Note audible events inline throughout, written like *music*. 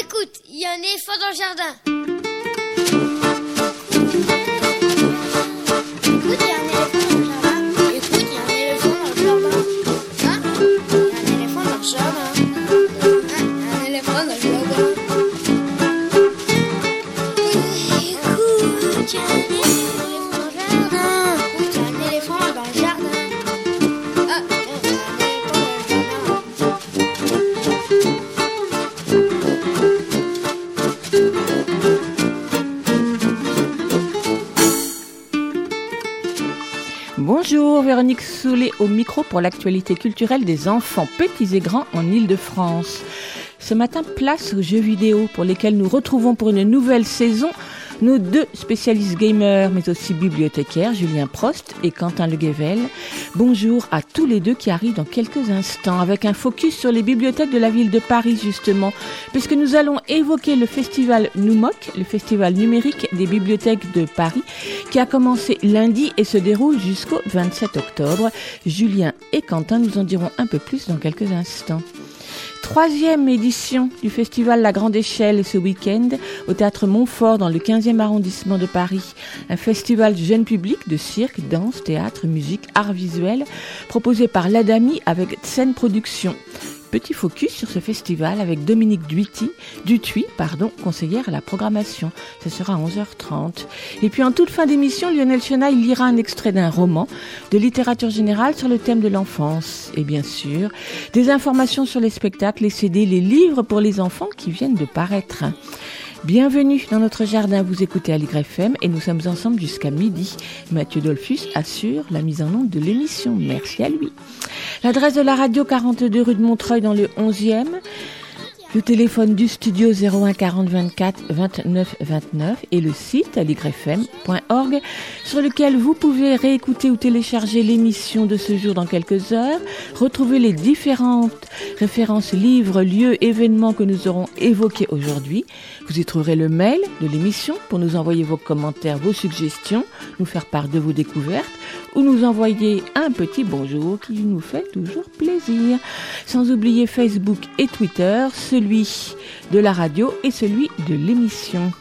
Écoute, il y a un éléphant dans le jardin. Pour l'actualité culturelle des enfants petits et grands en Ile-de-France. Ce matin, place aux jeux vidéo pour lesquels nous retrouvons pour une nouvelle saison nos deux spécialistes gamers, mais aussi bibliothécaires, Julien Prost et Quentin Le Guével. Bonjour à tous les deux qui arrivent dans quelques instants avec un focus sur les bibliothèques de la ville de Paris justement, puisque nous allons évoquer le festival NUMOC, le festival numérique des bibliothèques de Paris, qui a commencé lundi et se déroule jusqu'au 27 octobre. Julien et Quentin nous en diront un peu plus dans quelques instants. Troisième édition du festival La Grande Échelle ce week-end au théâtre Montfort dans le 15e arrondissement de Paris. Un festival jeune public de cirque, danse, théâtre, musique, art visuel proposé par l'Adami avec Scène Production. Petit focus sur ce festival avec Dominique Duity, Dutuy, pardon, conseillère à la programmation. Ce sera à 11h30. Et puis en toute fin d'émission, Lionel Chenaille lira un extrait d'un roman de littérature générale sur le thème de l'enfance. Et bien sûr, des informations sur les spectacles, les CD, les livres pour les enfants qui viennent de paraître. Bienvenue dans notre jardin, vous écoutez à l'YFM et nous sommes ensemble jusqu'à midi. Mathieu Dolphus assure la mise en onde de l'émission. Merci à lui. L'adresse de la radio 42 rue de Montreuil dans le 11e. Le téléphone du studio 01 40 24 29 29 et le site aligrefm.org sur lequel vous pouvez réécouter ou télécharger l'émission de ce jour dans quelques heures, retrouver les différentes références livres, lieux, événements que nous aurons évoqués aujourd'hui. Vous y trouverez le mail de l'émission pour nous envoyer vos commentaires, vos suggestions, nous faire part de vos découvertes ou nous envoyer un petit bonjour qui nous fait toujours plaisir. Sans oublier Facebook et Twitter, celui de la radio et celui de l'émission.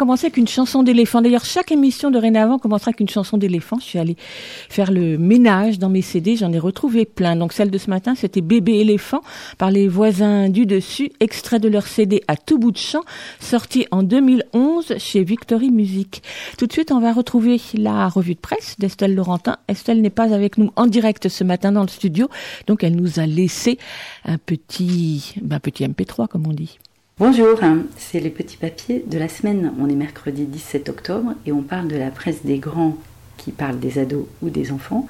Commencé avec une chanson d'éléphant. D'ailleurs, chaque émission de dorénavant commencera avec une chanson d'éléphant. Je suis allée faire le ménage dans mes CD, j'en ai retrouvé plein. Donc celle de ce matin, c'était Bébé éléphant par les voisins du dessus, extrait de leur CD à tout bout de champ, sorti en 2011 chez Victory Music. Tout de suite, on va retrouver la revue de presse d'Estelle Laurentin. Estelle n'est pas avec nous en direct ce matin dans le studio, donc elle nous a laissé un petit, ben, petit MP3 comme on dit. Bonjour, c'est les petits papiers de la semaine. On est mercredi 17 octobre et on parle de la presse des grands qui parlent des ados ou des enfants.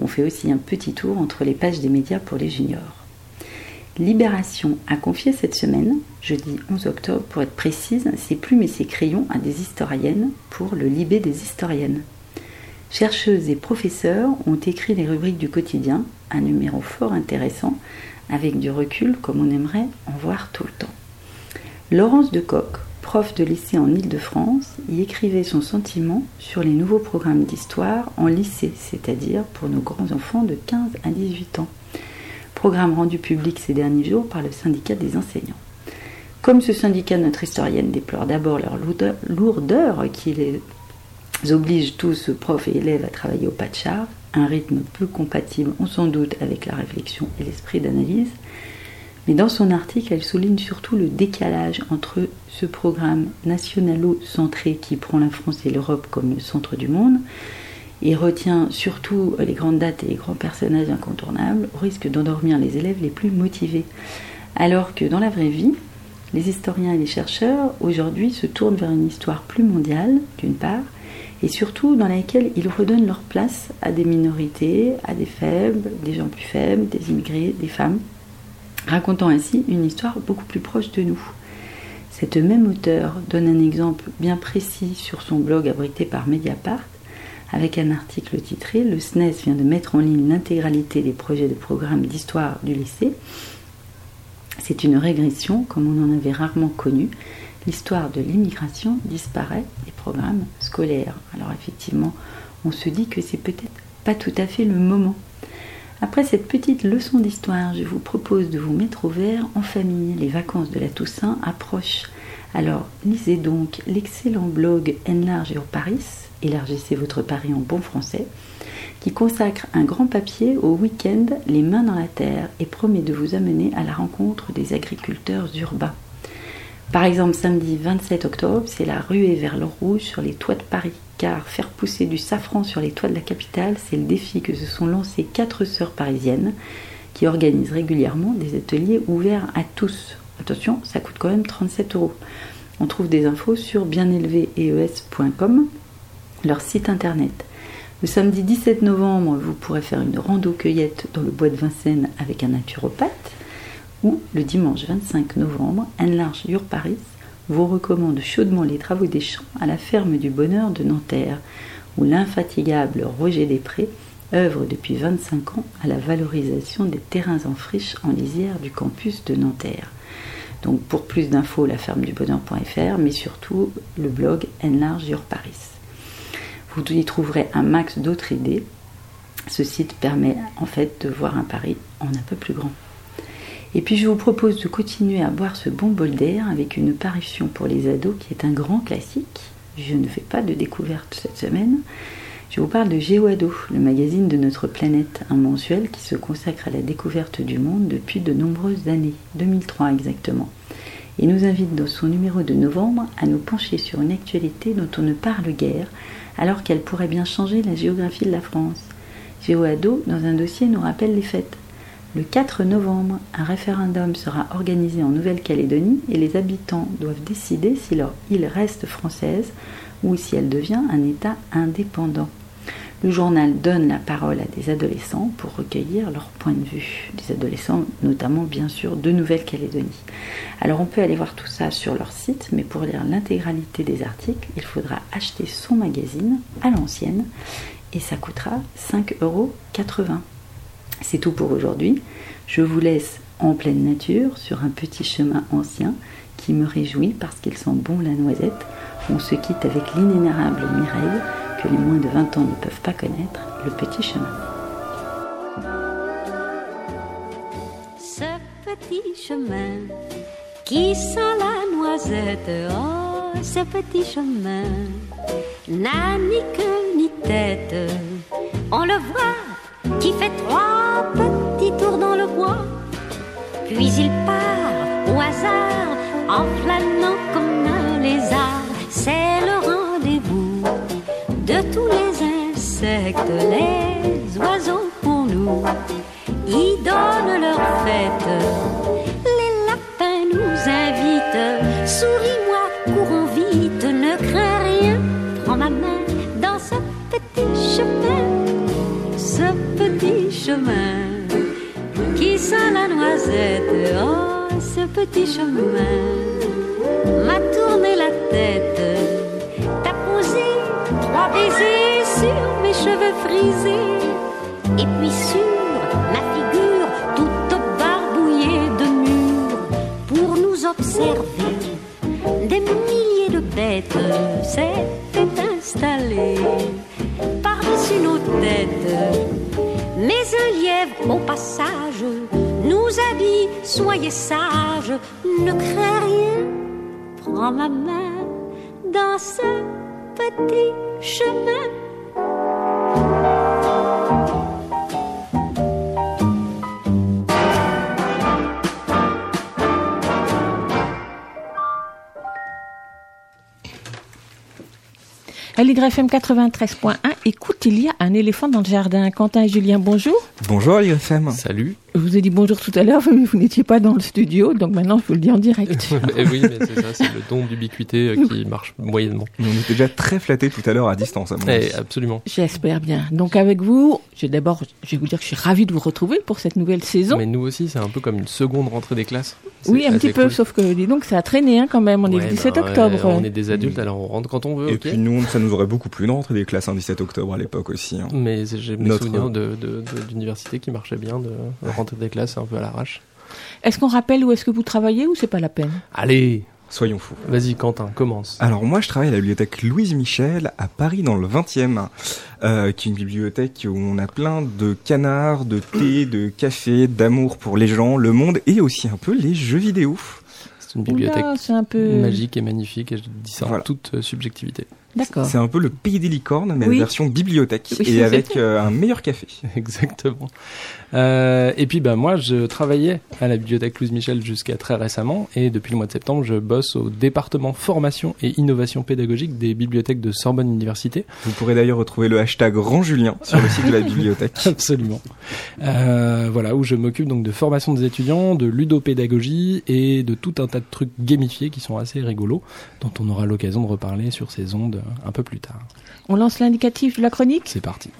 On fait aussi un petit tour entre les pages des médias pour les juniors. Libération a confié cette semaine, jeudi 11 octobre pour être précise, ses plumes et ses crayons à des historiennes pour le Libé des historiennes. Chercheuses et professeurs ont écrit les rubriques du quotidien, un numéro fort intéressant, avec du recul comme on aimerait en voir tout le temps. Laurence de Coq, prof de lycée en Île-de-France, y écrivait son sentiment sur les nouveaux programmes d'histoire en lycée, c'est-à-dire pour nos grands-enfants de 15 à 18 ans. Programme rendu public ces derniers jours par le syndicat des enseignants. Comme ce syndicat, notre historienne déplore d'abord leur lourdeur qui les oblige tous, profs et élèves, à travailler au pas de charge, un rythme peu compatible, on s'en doute, avec la réflexion et l'esprit d'analyse, mais dans son article, elle souligne surtout le décalage entre ce programme nationalo-centré qui prend la France et l'Europe comme le centre du monde et retient surtout les grandes dates et les grands personnages incontournables, au risque d'endormir les élèves les plus motivés. Alors que dans la vraie vie, les historiens et les chercheurs aujourd'hui se tournent vers une histoire plus mondiale, d'une part, et surtout dans laquelle ils redonnent leur place à des minorités, à des faibles, des gens plus faibles, des immigrés, des femmes, racontant ainsi une histoire beaucoup plus proche de nous. Cette même auteure donne un exemple bien précis sur son blog abrité par Mediapart, avec un article titré Le SNES vient de mettre en ligne l'intégralité des projets de programme d'histoire du lycée. C'est une régression comme on en avait rarement connu. L'histoire de l'immigration disparaît des programmes scolaires. Alors effectivement, on se dit que c'est peut-être pas tout à fait le moment après cette petite leçon d'histoire, je vous propose de vous mettre au vert en famille. Les vacances de la Toussaint approchent. Alors, lisez donc l'excellent blog Enlarge Your Paris, élargissez votre Paris en bon français, qui consacre un grand papier au week-end Les mains dans la terre et promet de vous amener à la rencontre des agriculteurs urbains. Par exemple, samedi 27 octobre, c'est la ruée vers l'or rouge sur les toits de Paris car faire pousser du safran sur les toits de la capitale, c'est le défi que se sont lancés quatre sœurs parisiennes qui organisent régulièrement des ateliers ouverts à tous. Attention, ça coûte quand même 37 euros. On trouve des infos sur bienélevéees.com, leur site internet. Le samedi 17 novembre, vous pourrez faire une rando cueillette dans le bois de Vincennes avec un naturopathe. Ou le dimanche 25 novembre, Enlarge Your Paris vous recommande chaudement les travaux des champs à la ferme du Bonheur de Nanterre, où l'infatigable Roger Després œuvre depuis 25 ans à la valorisation des terrains en friche en lisière du campus de Nanterre. Donc pour plus d'infos, la ferme du bonheur.fr, mais surtout le blog Enlarge Your Paris. Vous y trouverez un max d'autres idées. Ce site permet en fait de voir un Paris en un peu plus grand. Et puis je vous propose de continuer à boire ce bon bol d'air avec une parution pour les ados qui est un grand classique. Je ne fais pas de découverte cette semaine. Je vous parle de GeoAdo, le magazine de notre planète, un mensuel qui se consacre à la découverte du monde depuis de nombreuses années, 2003 exactement. Et nous invite dans son numéro de novembre à nous pencher sur une actualité dont on ne parle guère, alors qu'elle pourrait bien changer la géographie de la France. GeoAdo, dans un dossier, nous rappelle les fêtes. Le 4 novembre, un référendum sera organisé en Nouvelle-Calédonie et les habitants doivent décider si leur île reste française ou si elle devient un État indépendant. Le journal donne la parole à des adolescents pour recueillir leur point de vue. Des adolescents, notamment bien sûr de Nouvelle-Calédonie. Alors on peut aller voir tout ça sur leur site, mais pour lire l'intégralité des articles, il faudra acheter son magazine à l'ancienne et ça coûtera 5,80 euros. C'est tout pour aujourd'hui. Je vous laisse en pleine nature sur un petit chemin ancien qui me réjouit parce qu'il sent bon la noisette. On se quitte avec l'inénarrable Mireille que les moins de 20 ans ne peuvent pas connaître, le petit chemin. Ce petit chemin qui sent la noisette. Oh, ce petit chemin n'a ni queue ni tête. On le voit qui fait trois petits tours dans le bois, puis il part au hasard en flânant comme un lézard. C'est le rendez-vous de tous les insectes, les oiseaux pour nous. Ils donnent leur fête. Les lapins nous invitent. Souris-moi, courons vite, ne crains rien. Prends ma main dans ce petit chemin, ce petit chemin qui sent la noisette. Oh, ce petit chemin? M'a tourné la tête. T'as posé trois baisers sur mes cheveux frisés. Et puis sur ma Soyez sages, ne crains rien. Prends ma main dans ce petit chemin. À l'YFM 93.1, écoute, il y a un éléphant dans le jardin. Quentin et Julien, bonjour. Bonjour à l'IFM. Salut. Je vous ai dit bonjour tout à l'heure, *laughs* mais vous n'étiez pas dans le studio, donc maintenant je vous le dis en direct. *laughs* Eh oui, mais c'est ça, c'est le don d'ubiquité euh, qui marche moyennement. On était déjà très flattés tout à l'heure à distance. À mon Eh, avis. absolument. J'espère bien. Donc avec vous, j'ai d'abord, je vais vous dire que je suis ravie de vous retrouver pour cette nouvelle saison. Mais nous aussi, c'est un peu comme une seconde rentrée des classes. Oui, un petit peu, cool. sauf que dis donc ça a traîné hein, quand même. On est le 17 ben, octobre. on est des adultes, alors on rentre quand on veut, Et puis nous, ça nous aurait beaucoup plu de rentrer des classes un 17 octobre à l'époque aussi. hein. Mais j'ai mes Notre- souvenirs de, de, de- d'université qui marchaient bien, de *laughs* rentrer des classes un peu à l'arrache. Est-ce qu'on rappelle où est-ce que vous travaillez ou c'est pas la peine? Allez, Soyons fous. vas-y Quentin, commence. Alors moi, je travaille à la bibliothèque Louise Michel à Paris dans le 20e, euh, qui est une bibliothèque où on a plein de canards, de thé, de café, d'amour pour les gens, le monde et aussi un peu les jeux vidéo. C'est une bibliothèque Oula, c'est un peu magique et magnifique, et je dis ça Voilà. en toute euh, subjectivité. D'accord. C'est un peu le pays des licornes, mais Oui. la version bibliothèque Oui, et avec euh, un meilleur café. *laughs* Exactement. Euh, et puis bah moi je travaillais à la bibliothèque Louise Michel jusqu'à très récemment et depuis le mois de septembre je bosse au département formation et innovation pédagogique des bibliothèques de Sorbonne Université. Vous pourrez d'ailleurs retrouver le hashtag Grand Julien sur le site de la *laughs* bibliothèque. Absolument. Euh, voilà où je m'occupe donc de formation des étudiants, de ludopédagogie et de tout un tas de trucs gamifiés qui sont assez rigolos dont on aura l'occasion de reparler sur ces ondes un peu plus tard. On lance l'indicatif de la chronique? C'est parti.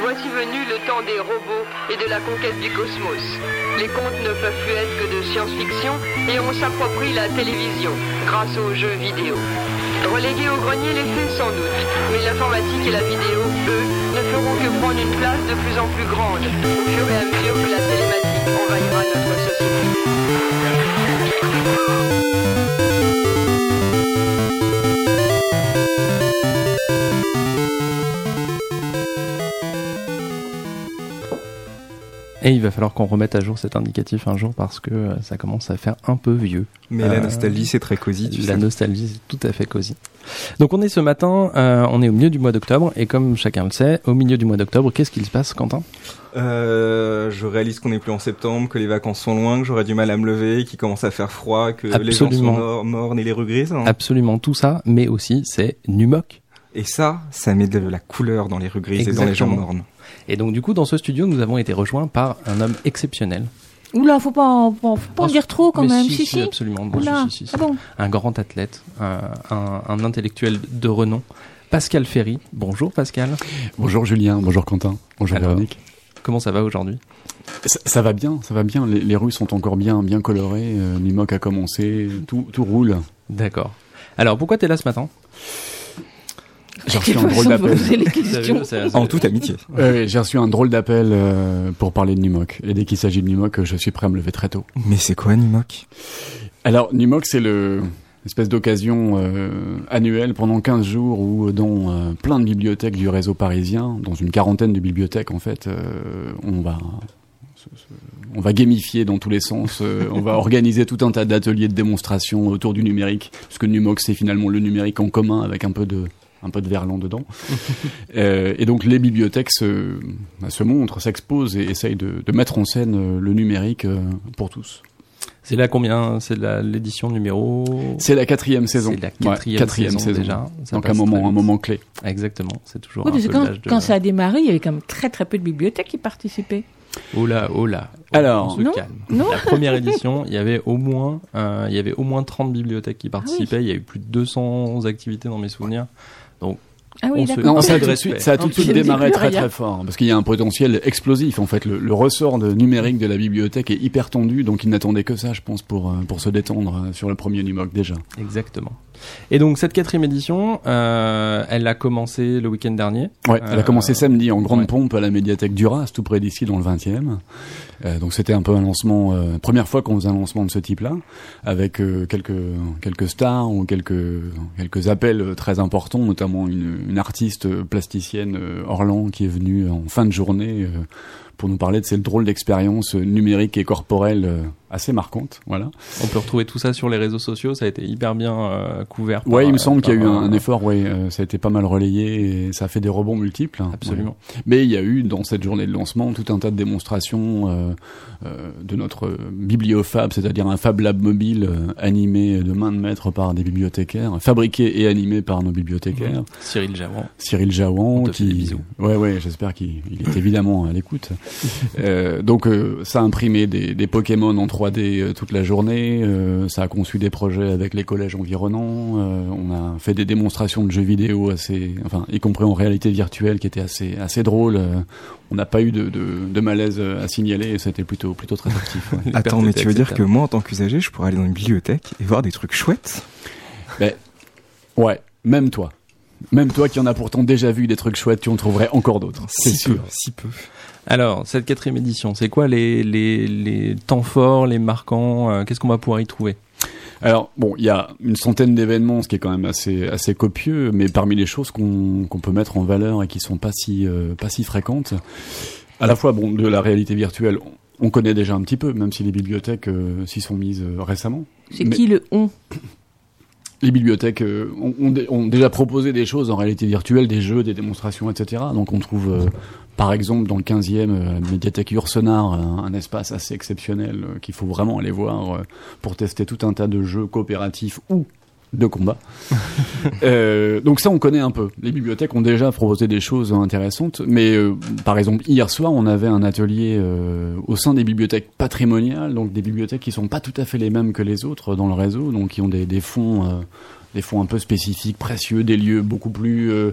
Voici venu le temps des robots et de la conquête du cosmos. Les contes ne peuvent plus être que de science-fiction et on s'approprie la télévision grâce aux jeux vidéo. Relégués au grenier les faits sans doute, mais l'informatique et la vidéo, eux, ne feront que prendre une place de plus en plus grande au fur et à mesure que la télématique envahira notre société. Et il va falloir qu'on remette à jour cet indicatif un jour parce que euh, ça commence à faire un peu vieux. Mais la Euh, nostalgie, c'est très cosy, tu La sais. nostalgie, c'est tout à fait cosy. Donc on est ce matin, euh, on est au milieu du mois d'octobre, et comme chacun le sait, au milieu du mois d'octobre, qu'est-ce qu'il se passe, Quentin? Euh, je réalise qu'on n'est plus en septembre, que les vacances sont loin, que j'aurais du mal à me lever, qu'il commence à faire froid, que les gens sont morts et les rues grises. hein. Absolument tout ça, mais aussi c'est Numoc. Et ça, ça met de la couleur dans les rues grises et dans les gens mornes. Et donc du coup, dans ce studio, nous avons été rejoints par un homme exceptionnel. Oula, faut pas, en- faut pas en Oh, dire trop quand mais même. si, Si, si, si. absolument. Bon, Oula. si, si, si. Ah bon Un grand athlète, un, un- un intellectuel de renom, Pascal Ferry. Bonjour Pascal. Bonjour Julien, bonjour Quentin, bonjour Alors. Véronique. Comment ça va aujourd'hui? Ça, ça va bien, ça va bien. Les, les rues sont encore bien, bien colorées. Euh, Nimoc a commencé, tout, tout roule. D'accord. Alors pourquoi t'es là ce matin? J'ai reçu un drôle d'appel. En toute amitié. J'ai reçu un drôle d'appel euh, pour parler de Numoc. Et dès qu'il s'agit de Numoc, je suis prêt à me lever très tôt. Mais c'est quoi Nimoc Alors, Numoc, c'est le espèce d'occasion euh, annuelle pendant 15 jours où dans euh, plein de bibliothèques du réseau parisien, dans une quarantaine de bibliothèques en fait, euh, on va on va gamifier dans tous les sens, euh, on va *laughs* organiser tout un tas d'ateliers de démonstration autour du numérique, puisque Numoc c'est finalement le numérique en commun avec un peu de un peu de verlan dedans. *laughs* Euh, et donc les bibliothèques se, bah, se montrent, s'exposent et essayent de, de mettre en scène euh, le numérique euh, pour tous. C'est là combien? C'est l'édition numéro? C'est la quatrième saison. C'est la Ouais, quatrième, saison, saison. déjà. Ça Donc un moment, un moment clé. Exactement. C'est toujours Oui, un parce que peu quand, l'âge de. quand ça a démarré, il y avait quand même très très peu de bibliothèques qui participaient. Oh là, oh là. Alors, on se non, calme. non. La première édition, il y avait au moins, euh, il y avait au moins 30 bibliothèques qui participaient. Il y a eu plus de 200 activités dans mes souvenirs. Ah oui, On se-. Non, Un ça a tout de suite, ça a tout de suite démarré très très fort parce qu'il y a un potentiel explosif en fait. Le, le ressort de numérique de la bibliothèque est hyper tendu, donc ils n'attendaient que ça, je pense, pour euh, pour se détendre euh, sur le premier Numoc déjà. Exactement. Et donc cette quatrième édition, euh, elle a commencé le week-end dernier. Ouais, elle a Euh, commencé samedi en grande ouais. pompe à la médiathèque Duras, tout près d'ici, dans le 20e. Euh, donc c'était un peu un lancement, euh, première fois qu'on faisait un lancement de ce type-là, avec euh, quelques quelques stars ou quelques quelques appels très importants, notamment une, une artiste plasticienne Orlan qui est venue en fin de journée pour nous parler de cette drôle d'expérience euh, numérique et corporelle euh, assez marquante. Voilà. On peut retrouver tout ça sur les réseaux sociaux. Ça a été hyper bien euh, couvert. Ouais, par, il me semble qu'il y a eu un, un effort. Ouais, euh, ça a été pas mal relayé et ça a fait des rebonds multiples. hein. Absolument. Mais il y a eu dans cette journée de lancement tout un tas de démonstrations euh, de notre bibliofab, c'est-à-dire un Fab Lab mobile animé de main de maître par des bibliothécaires, fabriqué et animé par nos bibliothécaires. Cyril Javron. Cyril Jaouan qui ouais ouais j'espère qu'il il est évidemment à l'écoute donc euh, ça a imprimé des, des Pokémon en 3D euh, toute la journée. Euh, ça a conçu des projets avec les collèges environnants. Euh, on a fait des démonstrations de jeux vidéo assez enfin y compris en réalité virtuelle qui étaient assez assez drôles euh, on n'a pas eu de, de, de malaise euh, à signaler. Et c'était plutôt plutôt très actif ouais. *laughs* Attends, mais était tu veux dire que moi, en tant qu'usager, je pourrais aller dans une bibliothèque et voir des trucs chouettes? Ouais même toi. Même toi qui en as pourtant déjà vu des trucs chouettes tu en trouverais encore d'autres c'est Si sûr. peu, si peu. Alors cette quatrième édition, c'est quoi les, les, les temps forts, les marquants euh, Qu'est-ce qu'on va pouvoir y trouver? Alors bon, il y a une centaine d'événements, ce qui est quand même assez assez copieux, mais parmi les choses qu'on qu'on peut mettre en valeur et qui sont pas si euh, pas si fréquentes, à la fois bon de la réalité virtuelle, on on connaît déjà un petit peu, même si les bibliothèques euh, s'y sont mises euh, récemment. C'est Mais- qui le on? Les bibliothèques euh, ont, ont dé- ont déjà proposé des choses en réalité virtuelle, des jeux, des démonstrations, etc. Donc on trouve, euh, par exemple, dans le 15e, euh, la médiathèque Ursenard, un, un espace assez exceptionnel euh, qu'il faut vraiment aller voir euh, pour tester tout un tas de jeux coopératifs ou de combat. *laughs* Euh, donc ça, on connaît un peu. Les bibliothèques ont déjà proposé des choses intéressantes, mais euh, par exemple, hier soir, on avait un atelier euh, au sein des bibliothèques patrimoniales, donc des bibliothèques qui sont pas tout à fait les mêmes que les autres dans le réseau, donc qui ont des, des fonds, euh, des fonds un peu spécifiques, précieux, des lieux beaucoup plus euh,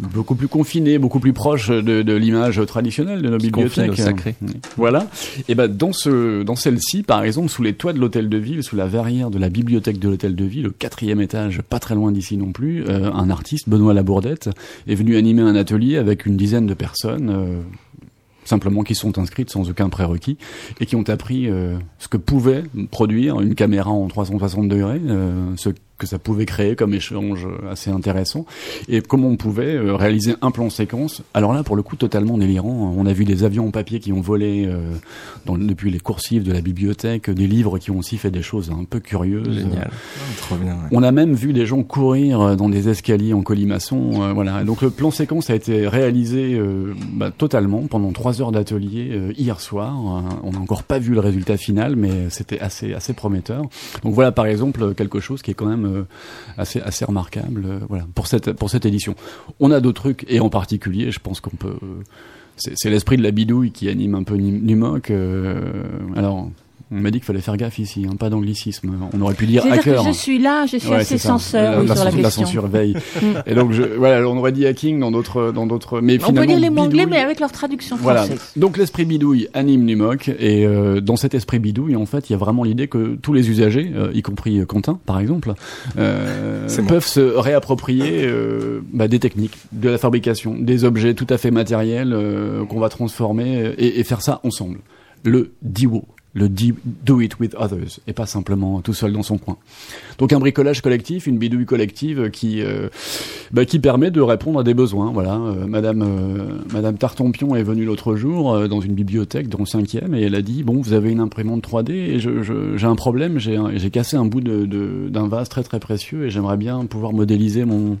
beaucoup plus confinés, beaucoup plus proches de, de l'image traditionnelle de nos bibliothèques. sacré. Voilà. Et ben dans ce dans celle-ci, par exemple, sous les toits de l'hôtel de ville, sous la verrière de la bibliothèque de l'hôtel de ville, au quatrième étage, pas très loin d'ici non plus, euh, un artiste, Benoît Labourdette, est venu animer un atelier avec une dizaine de personnes. euh, simplement qui sont inscrites sans aucun prérequis et qui ont appris euh, ce que pouvait produire une caméra en 360 degrés, euh, ce que ça pouvait créer comme échange assez intéressant et comment on pouvait euh, réaliser un plan séquence. Alors là, pour le coup, totalement délirant. On a vu des avions en papier qui ont volé euh, dans, depuis les coursives de la bibliothèque, des livres qui ont aussi fait des choses un peu curieuses. Génial. Trop bien. ouais. On a même vu des gens courir euh, dans des escaliers en colimaçon. euh, voilà. Donc le plan séquence a été réalisé euh, bah, totalement pendant trois heures d'atelier euh, hier soir. Euh, on n'a encore pas vu le résultat final, mais c'était assez assez prometteur. Donc voilà par exemple quelque chose qui est quand même euh, assez remarquable. euh, voilà pour cette pour cette édition. On a d'autres trucs et en particulier, je pense qu'on peut. euh, c'est l'esprit de la bidouille qui anime un peu Numoc. alors On m'a dit qu'il fallait faire gaffe ici, hein, pas d'anglicisme. On aurait pu dire C'est-à-dire que hacker. je suis là, je suis Ouais, assez censeur La- oui, la, sur la la question. censure veille. *laughs* et donc, je, voilà, on aurait dit hacking dans d'autres, dans d'autres, mais On peut finalement. dire les mots anglais, bidouille- mais avec leur traduction Voilà. française. Donc l'esprit bidouille anime Numoc et euh, dans cet esprit bidouille, en fait, il y a vraiment l'idée que tous les usagers, euh, y compris euh, Quentin par exemple, euh, *laughs* peuvent se réapproprier euh, bah, des techniques, de la fabrication, des objets tout à fait matériels euh, qu'on va transformer et, et faire ça ensemble. Le DIWO. Le do it with others et pas simplement tout seul dans son coin. Donc un bricolage collectif, une bidouille collective qui euh, bah, qui permet de répondre à des besoins. Voilà, Euh, Madame euh, Madame Tartampion est venue l'autre jour dans une bibliothèque dans le cinquième et elle a dit bon vous avez une imprimante 3D et je- je- j'ai un problème, j'ai j'ai cassé un bout de- d'un vase très très précieux et j'aimerais bien pouvoir modéliser mon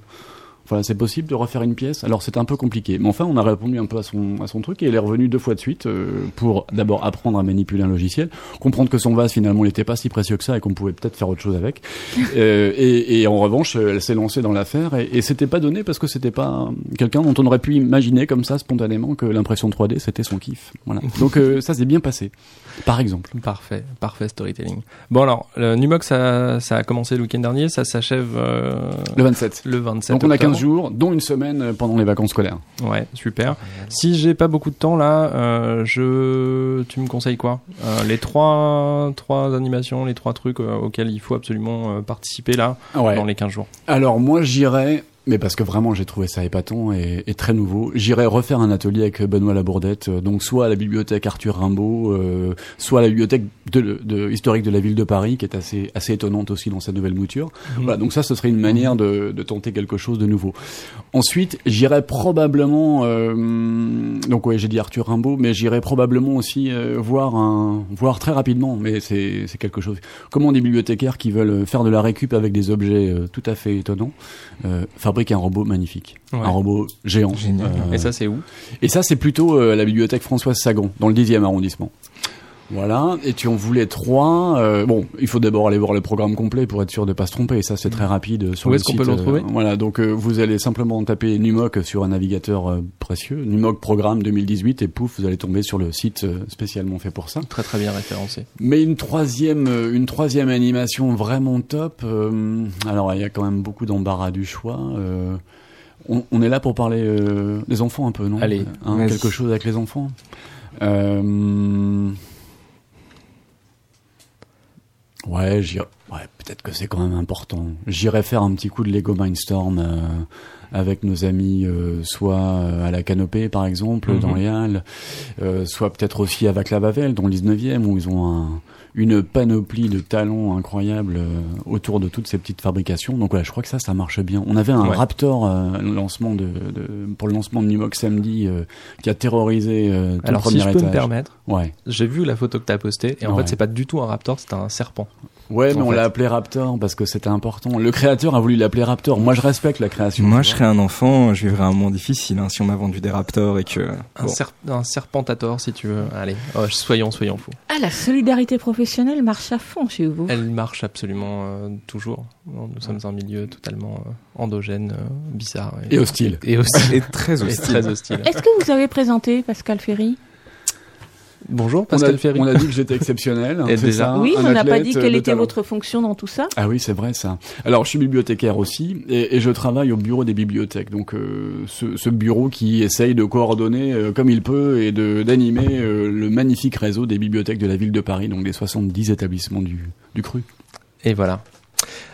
voilà, c'est possible de refaire une pièce? Alors c'est un peu compliqué, mais enfin on a répondu un peu à son à son truc et elle est revenue deux fois de suite euh, pour d'abord apprendre à manipuler un logiciel, comprendre que son vase finalement n'était pas si précieux que ça et qu'on pouvait peut-être faire autre chose avec. *laughs* Euh, et, et en revanche, elle s'est lancée dans l'affaire et, et c'était pas donné parce que c'était pas quelqu'un dont on aurait pu imaginer comme ça spontanément que l'impression 3D c'était son kiff. Voilà. *laughs* Donc euh, ça s'est bien passé. Par exemple. Parfait, parfait storytelling. Bon alors, le Numox ça, ça a commencé le week-end dernier, ça s'achève euh, Le 27. le 27 Donc on a octobre. 15 jours, dont une semaine euh, pendant les vacances scolaires. Ouais, super. Si j'ai pas beaucoup de temps là, euh, je, tu me conseilles quoi? Euh, Les trois, trois animations, les trois trucs auxquels il faut absolument participer là Ouais. dans les 15 jours. Alors moi j'irais, mais parce que vraiment j'ai trouvé ça épatant et, et très nouveau, j'irais refaire un atelier avec Benoît Labourdette, euh, donc soit à la bibliothèque Arthur Rimbaud, euh, soit à la bibliothèque de, de- historique de la ville de Paris, qui est assez, assez étonnante aussi dans sa nouvelle mouture. Voilà, donc ça ce serait une manière de, de tenter quelque chose de nouveau. Ensuite j'irais probablement, euh, donc ouais j'ai dit Arthur Rimbaud, mais j'irais probablement aussi euh, voir un, voir très rapidement, mais c'est c'est quelque chose. Comment des bibliothécaires qui veulent faire de la récup avec des objets euh, tout à fait étonnants euh, fabriquent un robot magnifique, Ouais. un robot géant. Génial. Euh, Et ça c'est où? Et ça, c'est plutôt euh, la bibliothèque Françoise Sagan, dans le 10e arrondissement. Voilà, et tu en voulais trois. euh, bon, il faut d'abord aller voir le programme complet pour être sûr de pas se tromper. Et ça, c'est très rapide euh, sur Où le est-ce qu'on peut le euh, retrouver Voilà, donc euh, vous allez simplement taper Numoc sur un navigateur euh, précieux, Numoc Programme 2018, et pouf, vous allez tomber sur le site euh, spécialement fait pour ça. Très très bien référencé. Mais une troisième, euh, une troisième animation vraiment top. euh, alors il y a quand même beaucoup d'embarras du choix. euh, on, on est là pour parler euh, des enfants un peu, non? Allez, Hein, quelque chose avec les enfants? Euh, Ouais, ouais, peut-être que c'est quand même important. J'irai faire un petit coup de Lego Mindstorm euh, avec nos amis, euh, soit euh, à la Canopée par exemple, Mhm. dans les Halles, euh, soit peut-être aussi à Vaclav-Havel, dans le 19e, où ils ont un- une panoplie de talents incroyables euh, autour de toutes ces petites fabrications. Donc voilà, je crois que ça, ça marche bien. On avait un Ouais. Raptor euh, lancement de, de- pour le lancement de Numox samedi euh, qui a terrorisé euh, tout Alors le premier si je peux me permettre, Ouais. j'ai vu la photo que t'as postée et en Ouais. fait c'est pas du tout un raptor, c'est un serpent. Ouais, mais on l'a appelé Raptor parce que c'était important. Le créateur a voulu l'appeler Raptor. Moi, je respecte la création. Moi, je serais un enfant, je vivrais un monde difficile hein, si on m'a vendu des raptors et que. Un, Bon. serp- un serpentator si tu veux. Allez, oh, soyons soyons fous. Ah, la solidarité professionnelle marche à fond chez vous. Elle marche absolument euh, toujours. Nous sommes un milieu totalement euh, endogène, euh, bizarre Et hostile. Et hostile. Et très *laughs* Et hostile. très hostile. Est-ce que vous avez présenté Pascal Ferry? Bonjour On a, Pascal Ferry. on a dit que j'étais *laughs* exceptionnel. Et c'est déjà ça, Oui, on n'a pas dit euh, quelle de était talent. votre fonction dans tout ça. Ah oui, c'est vrai ça. Alors, je suis bibliothécaire aussi, et, et je travaille au bureau des bibliothèques. Donc, euh, ce, ce bureau qui essaye de coordonner euh, comme il peut et de d'animer euh, le magnifique réseau des bibliothèques de la ville de Paris, donc des 70 établissements du, du cru. Et voilà.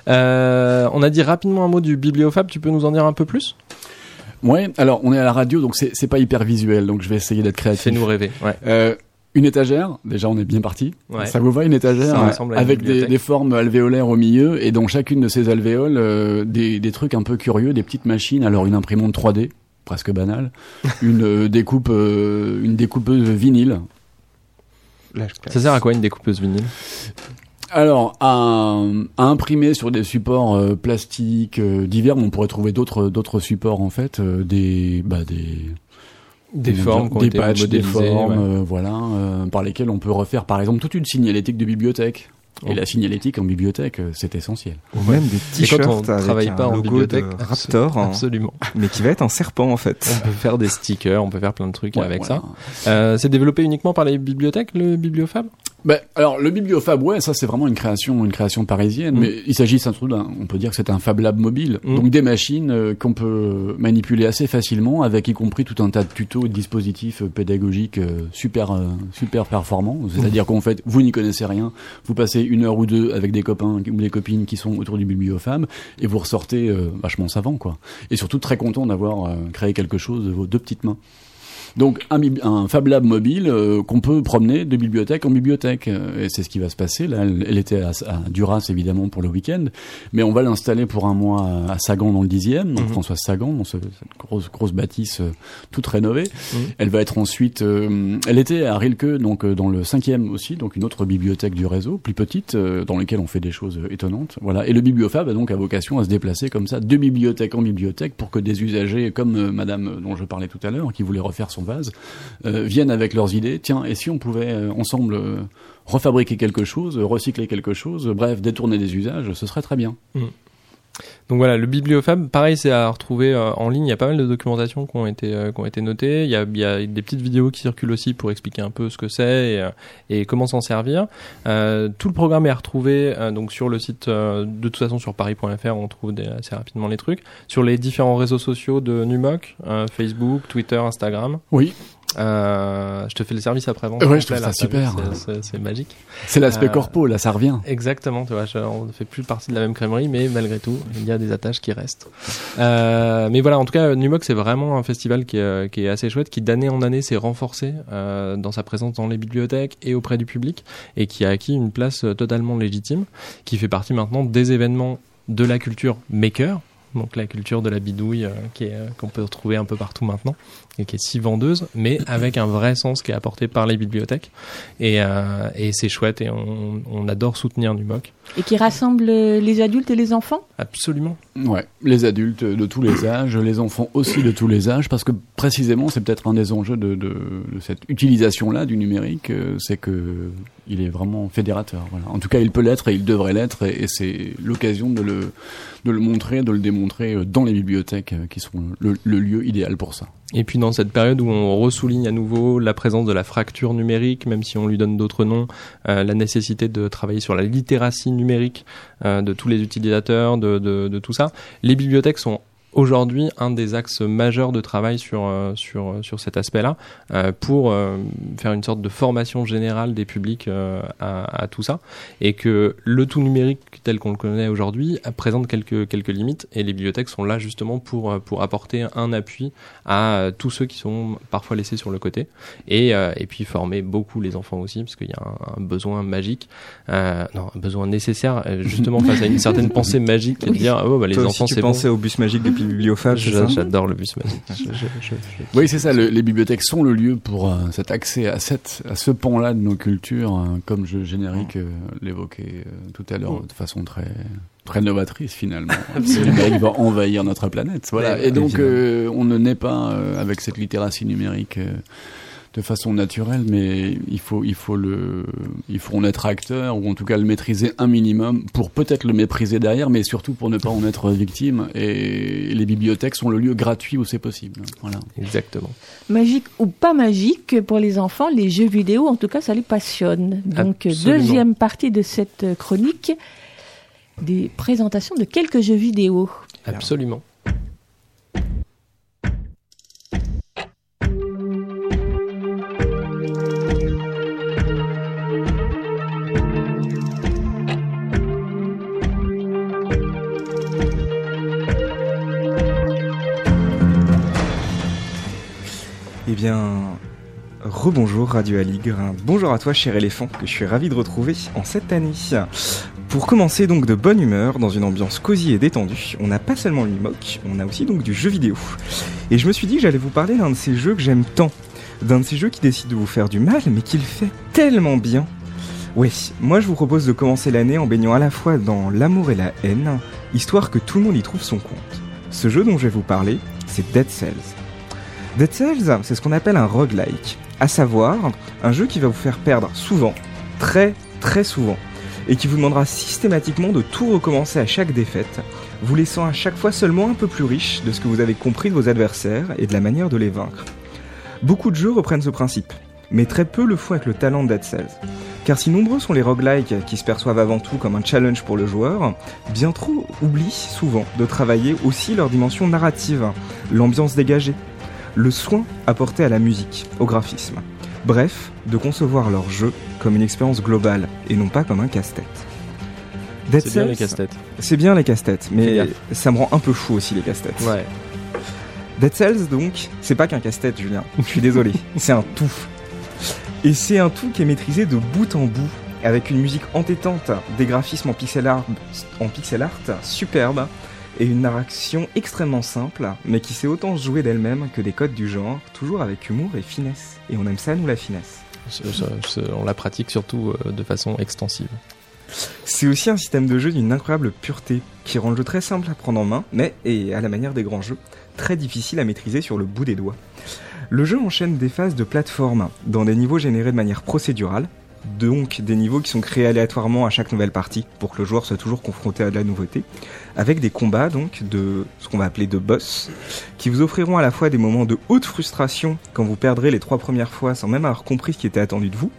Euh, on a dit rapidement un mot du bibliofab. Tu peux nous en dire un peu plus? Ouais. Alors, on est à la radio, donc c'est c'est pas hyper visuel, donc je vais essayer d'être créatif. Fais-nous rêver. Ouais. Euh, une étagère, déjà on est bien parti. Ouais. Ça vous va une étagère Ça une avec des, formes alvéolaires au milieu et dans chacune de ces alvéoles euh, des, des trucs un peu curieux, des petites machines. Alors une imprimante 3D, presque banale, *laughs* une euh, découpe, euh, une découpeuse vinyle. Ça sert à quoi une découpeuse vinyle? Alors à, à imprimer sur des supports euh, plastiques euh, divers, on pourrait trouver d'autres d'autres supports en fait, euh, des bah des Des formes des patchs, des formes, ouais. euh, voilà, euh, par lesquels on peut refaire par exemple toute une signalétique de bibliothèque. Et Oh. la signalétique en bibliothèque, euh, c'est essentiel. Ou même des t-shirts on avec travaille un pas en logo bibliothèque, de Raptor, hein, Absolument. mais qui va être un serpent en fait. On peut faire des stickers, on peut faire plein de trucs Ouais, avec voilà. ça. Euh, c'est développé uniquement par les bibliothèques, le bibliofab? Ben, alors le Bibliofab, ouais, ça c'est vraiment une création, une création parisienne, Mm. mais il s'agit surtout d'un, on peut dire que c'est un Fab Lab mobile, Mm. donc des machines euh, qu'on peut manipuler assez facilement, avec y compris tout un tas de tutos et de dispositifs euh, pédagogiques euh, super, super performants. *laughs* C'est-à-dire qu'en fait, vous n'y connaissez rien, vous passez une heure ou deux avec des copains ou des copines qui sont autour du Bibliofab et vous ressortez vachement savant, quoi. Et surtout très content d'avoir créé quelque chose de vos deux petites mains. Donc un, un Fab Lab mobile euh, qu'on peut promener de bibliothèque en bibliothèque. Euh, Et c'est ce qui va se passer. Là, elle, elle était à, à Duras évidemment pour le week-end, mais on va l'installer pour un mois à Sagan dans le 10e, donc Mhm. François Sagan, dans ce- cette grosse grosse bâtisse euh, toute rénovée. Mhm. Elle va être ensuite. euh, elle était à Rilke, donc euh, dans le 5e aussi, donc une autre bibliothèque du réseau, plus petite, euh, dans laquelle on fait des choses étonnantes. Voilà. Et le Bibliofab a donc à vocation à se déplacer comme ça, de bibliothèque en bibliothèque, pour que des usagers, comme Madame dont je parlais tout à l'heure, qui voulait refaire son vase, euh, viennent avec leurs idées. Tiens, et si on pouvait euh, ensemble euh, refabriquer quelque chose, recycler quelque chose, bref, détourner des usages, ce serait très bien. Donc voilà, le Bibliofab, pareil, c'est à retrouver euh, en ligne. Il y a pas mal de documentation qui ont été euh, qui ont été notées. Il y a, il des petites vidéos qui circulent aussi pour expliquer un peu ce que c'est et, euh, comment s'en servir. Euh, tout le programme est à retrouver donc sur le site de toute façon sur paris.fr. On trouve assez rapidement les trucs sur les différents réseaux sociaux de Numoc, Facebook, Twitter, Instagram. Oui. Euh, je te fais le service après vente. Ouais, je trouve là, ça vu, super. c'est- magique. C'est l'aspect Euh, corpo, là, ça revient. Exactement, tu vois, je- on ne fait plus partie de la même crèmerie, mais malgré tout, il y a des attaches qui restent. Euh, mais voilà, en tout cas, Numoc, c'est vraiment un festival qui est, euh, qui est assez chouette, qui d'année en année s'est renforcé dans sa présence dans les bibliothèques et auprès du public, et qui a acquis une place totalement légitime, qui fait partie maintenant des événements de la culture maker, donc la culture de la bidouille euh, euh, qu'on peut retrouver un peu partout maintenant et qui est si vendeuse, mais avec un vrai sens qui est apporté par les bibliothèques. Et, euh, et c'est chouette et on, on adore soutenir Numoc. Et qui rassemble les adultes et les enfants? Absolument. Ouais, les adultes de tous les âges, les enfants aussi de tous les âges, parce que précisément c'est peut-être un des enjeux de, de, de cette utilisation-là du numérique, euh, c'est que il est vraiment fédérateur. Voilà. En tout cas, il peut l'être et il devrait l'être, et, et c'est l'occasion de le, de le montrer, de le démontrer euh, dans les bibliothèques, qui sont le, le lieu idéal pour ça. Et puis dans cette période où on ressouligne à nouveau la présence de la fracture numérique, même si on lui donne d'autres noms, euh, la nécessité de travailler sur la littératie numérique euh, de tous les utilisateurs, de, tout ça, les bibliothèques sont aujourd'hui un des axes majeurs de travail sur euh, sur sur cet aspect-là euh, pour euh, faire une sorte de formation générale des publics euh, à, à tout ça. Et que le tout numérique tel qu'on le connaît aujourd'hui euh, présente quelques quelques limites. Et les bibliothèques sont là justement pour euh, pour apporter un appui à euh, tous ceux qui sont parfois laissés sur le côté. Et euh, et puis former beaucoup les enfants aussi parce qu'il y a un, un besoin magique euh, non un besoin nécessaire euh, justement *laughs* face à une certaine pensée magique et de dire oh bah les Toi enfants c'est bon. au bus magique depuis ça J'adore le bus magique. *laughs* Je- je- je- je- Oui, c'est ça. le- les bibliothèques sont le lieu pour euh, cet accès à cette, à ce pan-là de nos cultures, hein, comme je générique euh, l'évoquais euh, tout à l'heure de façon très très novatrice finalement. *laughs* Le numérique va envahir notre planète. Voilà. Et donc euh, on ne naît pas euh, avec cette littératie numérique. De façon naturelle, mais il faut, il faut le, il faut en être acteur ou en tout cas le maîtriser un minimum pour peut-être le mépriser derrière, mais surtout pour ne pas en être victime. Et les bibliothèques sont le lieu gratuit où c'est possible. Voilà. Exactement. Magique ou pas magique, pour les enfants, les jeux vidéo, en tout cas, ça les passionne. Donc, Absolument. deuxième partie de cette chronique, des présentations de quelques jeux vidéo. Absolument. Eh bien, rebonjour Radio Aligre. Bonjour à toi, cher éléphant, que je suis ravi de retrouver en cette année. Pour commencer donc de bonne humeur, dans une ambiance cosy et détendue, on n'a pas seulement le mock, on a aussi donc du jeu vidéo. Et je me suis dit que j'allais vous parler d'un de ces jeux que j'aime tant. D'un de ces jeux qui décide de vous faire du mal, mais qui le fait tellement bien. Oui, moi je vous propose de commencer l'année en baignant à la fois dans l'amour et la haine, histoire que tout le monde y trouve son compte. Ce jeu dont je vais vous parler, c'est Dead Cells. Dead Cells, c'est ce qu'on appelle un roguelike, à savoir un jeu qui va vous faire perdre souvent, très très souvent, et qui vous demandera systématiquement de tout recommencer à chaque défaite, vous laissant à chaque fois seulement un peu plus riche de ce que vous avez compris de vos adversaires et de la manière de les vaincre. Beaucoup de jeux reprennent ce principe, mais très peu le font avec le talent de Dead Cells. Car si nombreux sont les roguelikes qui se perçoivent avant tout comme un challenge pour le joueur, bien trop oublient souvent de travailler aussi leur dimension narrative, l'ambiance dégagée, le soin apporté à la musique, au graphisme. Bref, de concevoir leur jeu comme une expérience globale et non pas comme un casse-tête. C'est bien les casse-têtes. c'est bien les casse-têtes, mais ça me rend un peu fou aussi les casse-têtes. Ouais. Dead Cells, donc, c'est pas qu'un casse-tête, Julien. Je suis désolé. *laughs* c'est un tout. Et c'est un tout qui est maîtrisé de bout en bout, avec une musique entêtante, des graphismes en pixel art, en pixel art superbes, et une narration extrêmement simple, mais qui sait autant jouer d'elle-même que des codes du genre, toujours avec humour et finesse. Et on aime ça, nous, la finesse. On la pratique surtout euh, de façon extensive. C'est aussi un système de jeu d'une incroyable pureté, qui rend le jeu très simple à prendre en main, mais, et à la manière des grands jeux, très difficile à maîtriser sur le bout des doigts. Le jeu enchaîne des phases de plateforme dans des niveaux générés de manière procédurale, donc des niveaux qui sont créés aléatoirement à chaque nouvelle partie pour que le joueur soit toujours confronté à de la nouveauté, avec des combats donc de ce qu'on va appeler de boss, qui vous offriront à la fois des moments de haute frustration quand vous perdrez les trois premières fois sans même avoir compris ce qui était attendu de vous,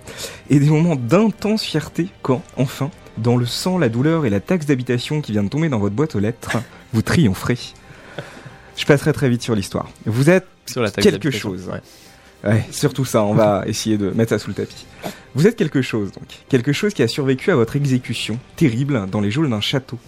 et des moments d'intense fierté quand, enfin, dans le sang, la douleur et la taxe d'habitation qui vient de tomber dans votre boîte aux lettres, vous triompherez. Je passerai très vite sur l'histoire. Vous êtes Sur la quelque chose. Ouais. Ouais, surtout ça, on va *laughs* essayer de mettre ça sous le tapis. Vous êtes quelque chose, donc. Quelque chose qui a survécu à votre exécution, terrible, dans les geôles d'un château,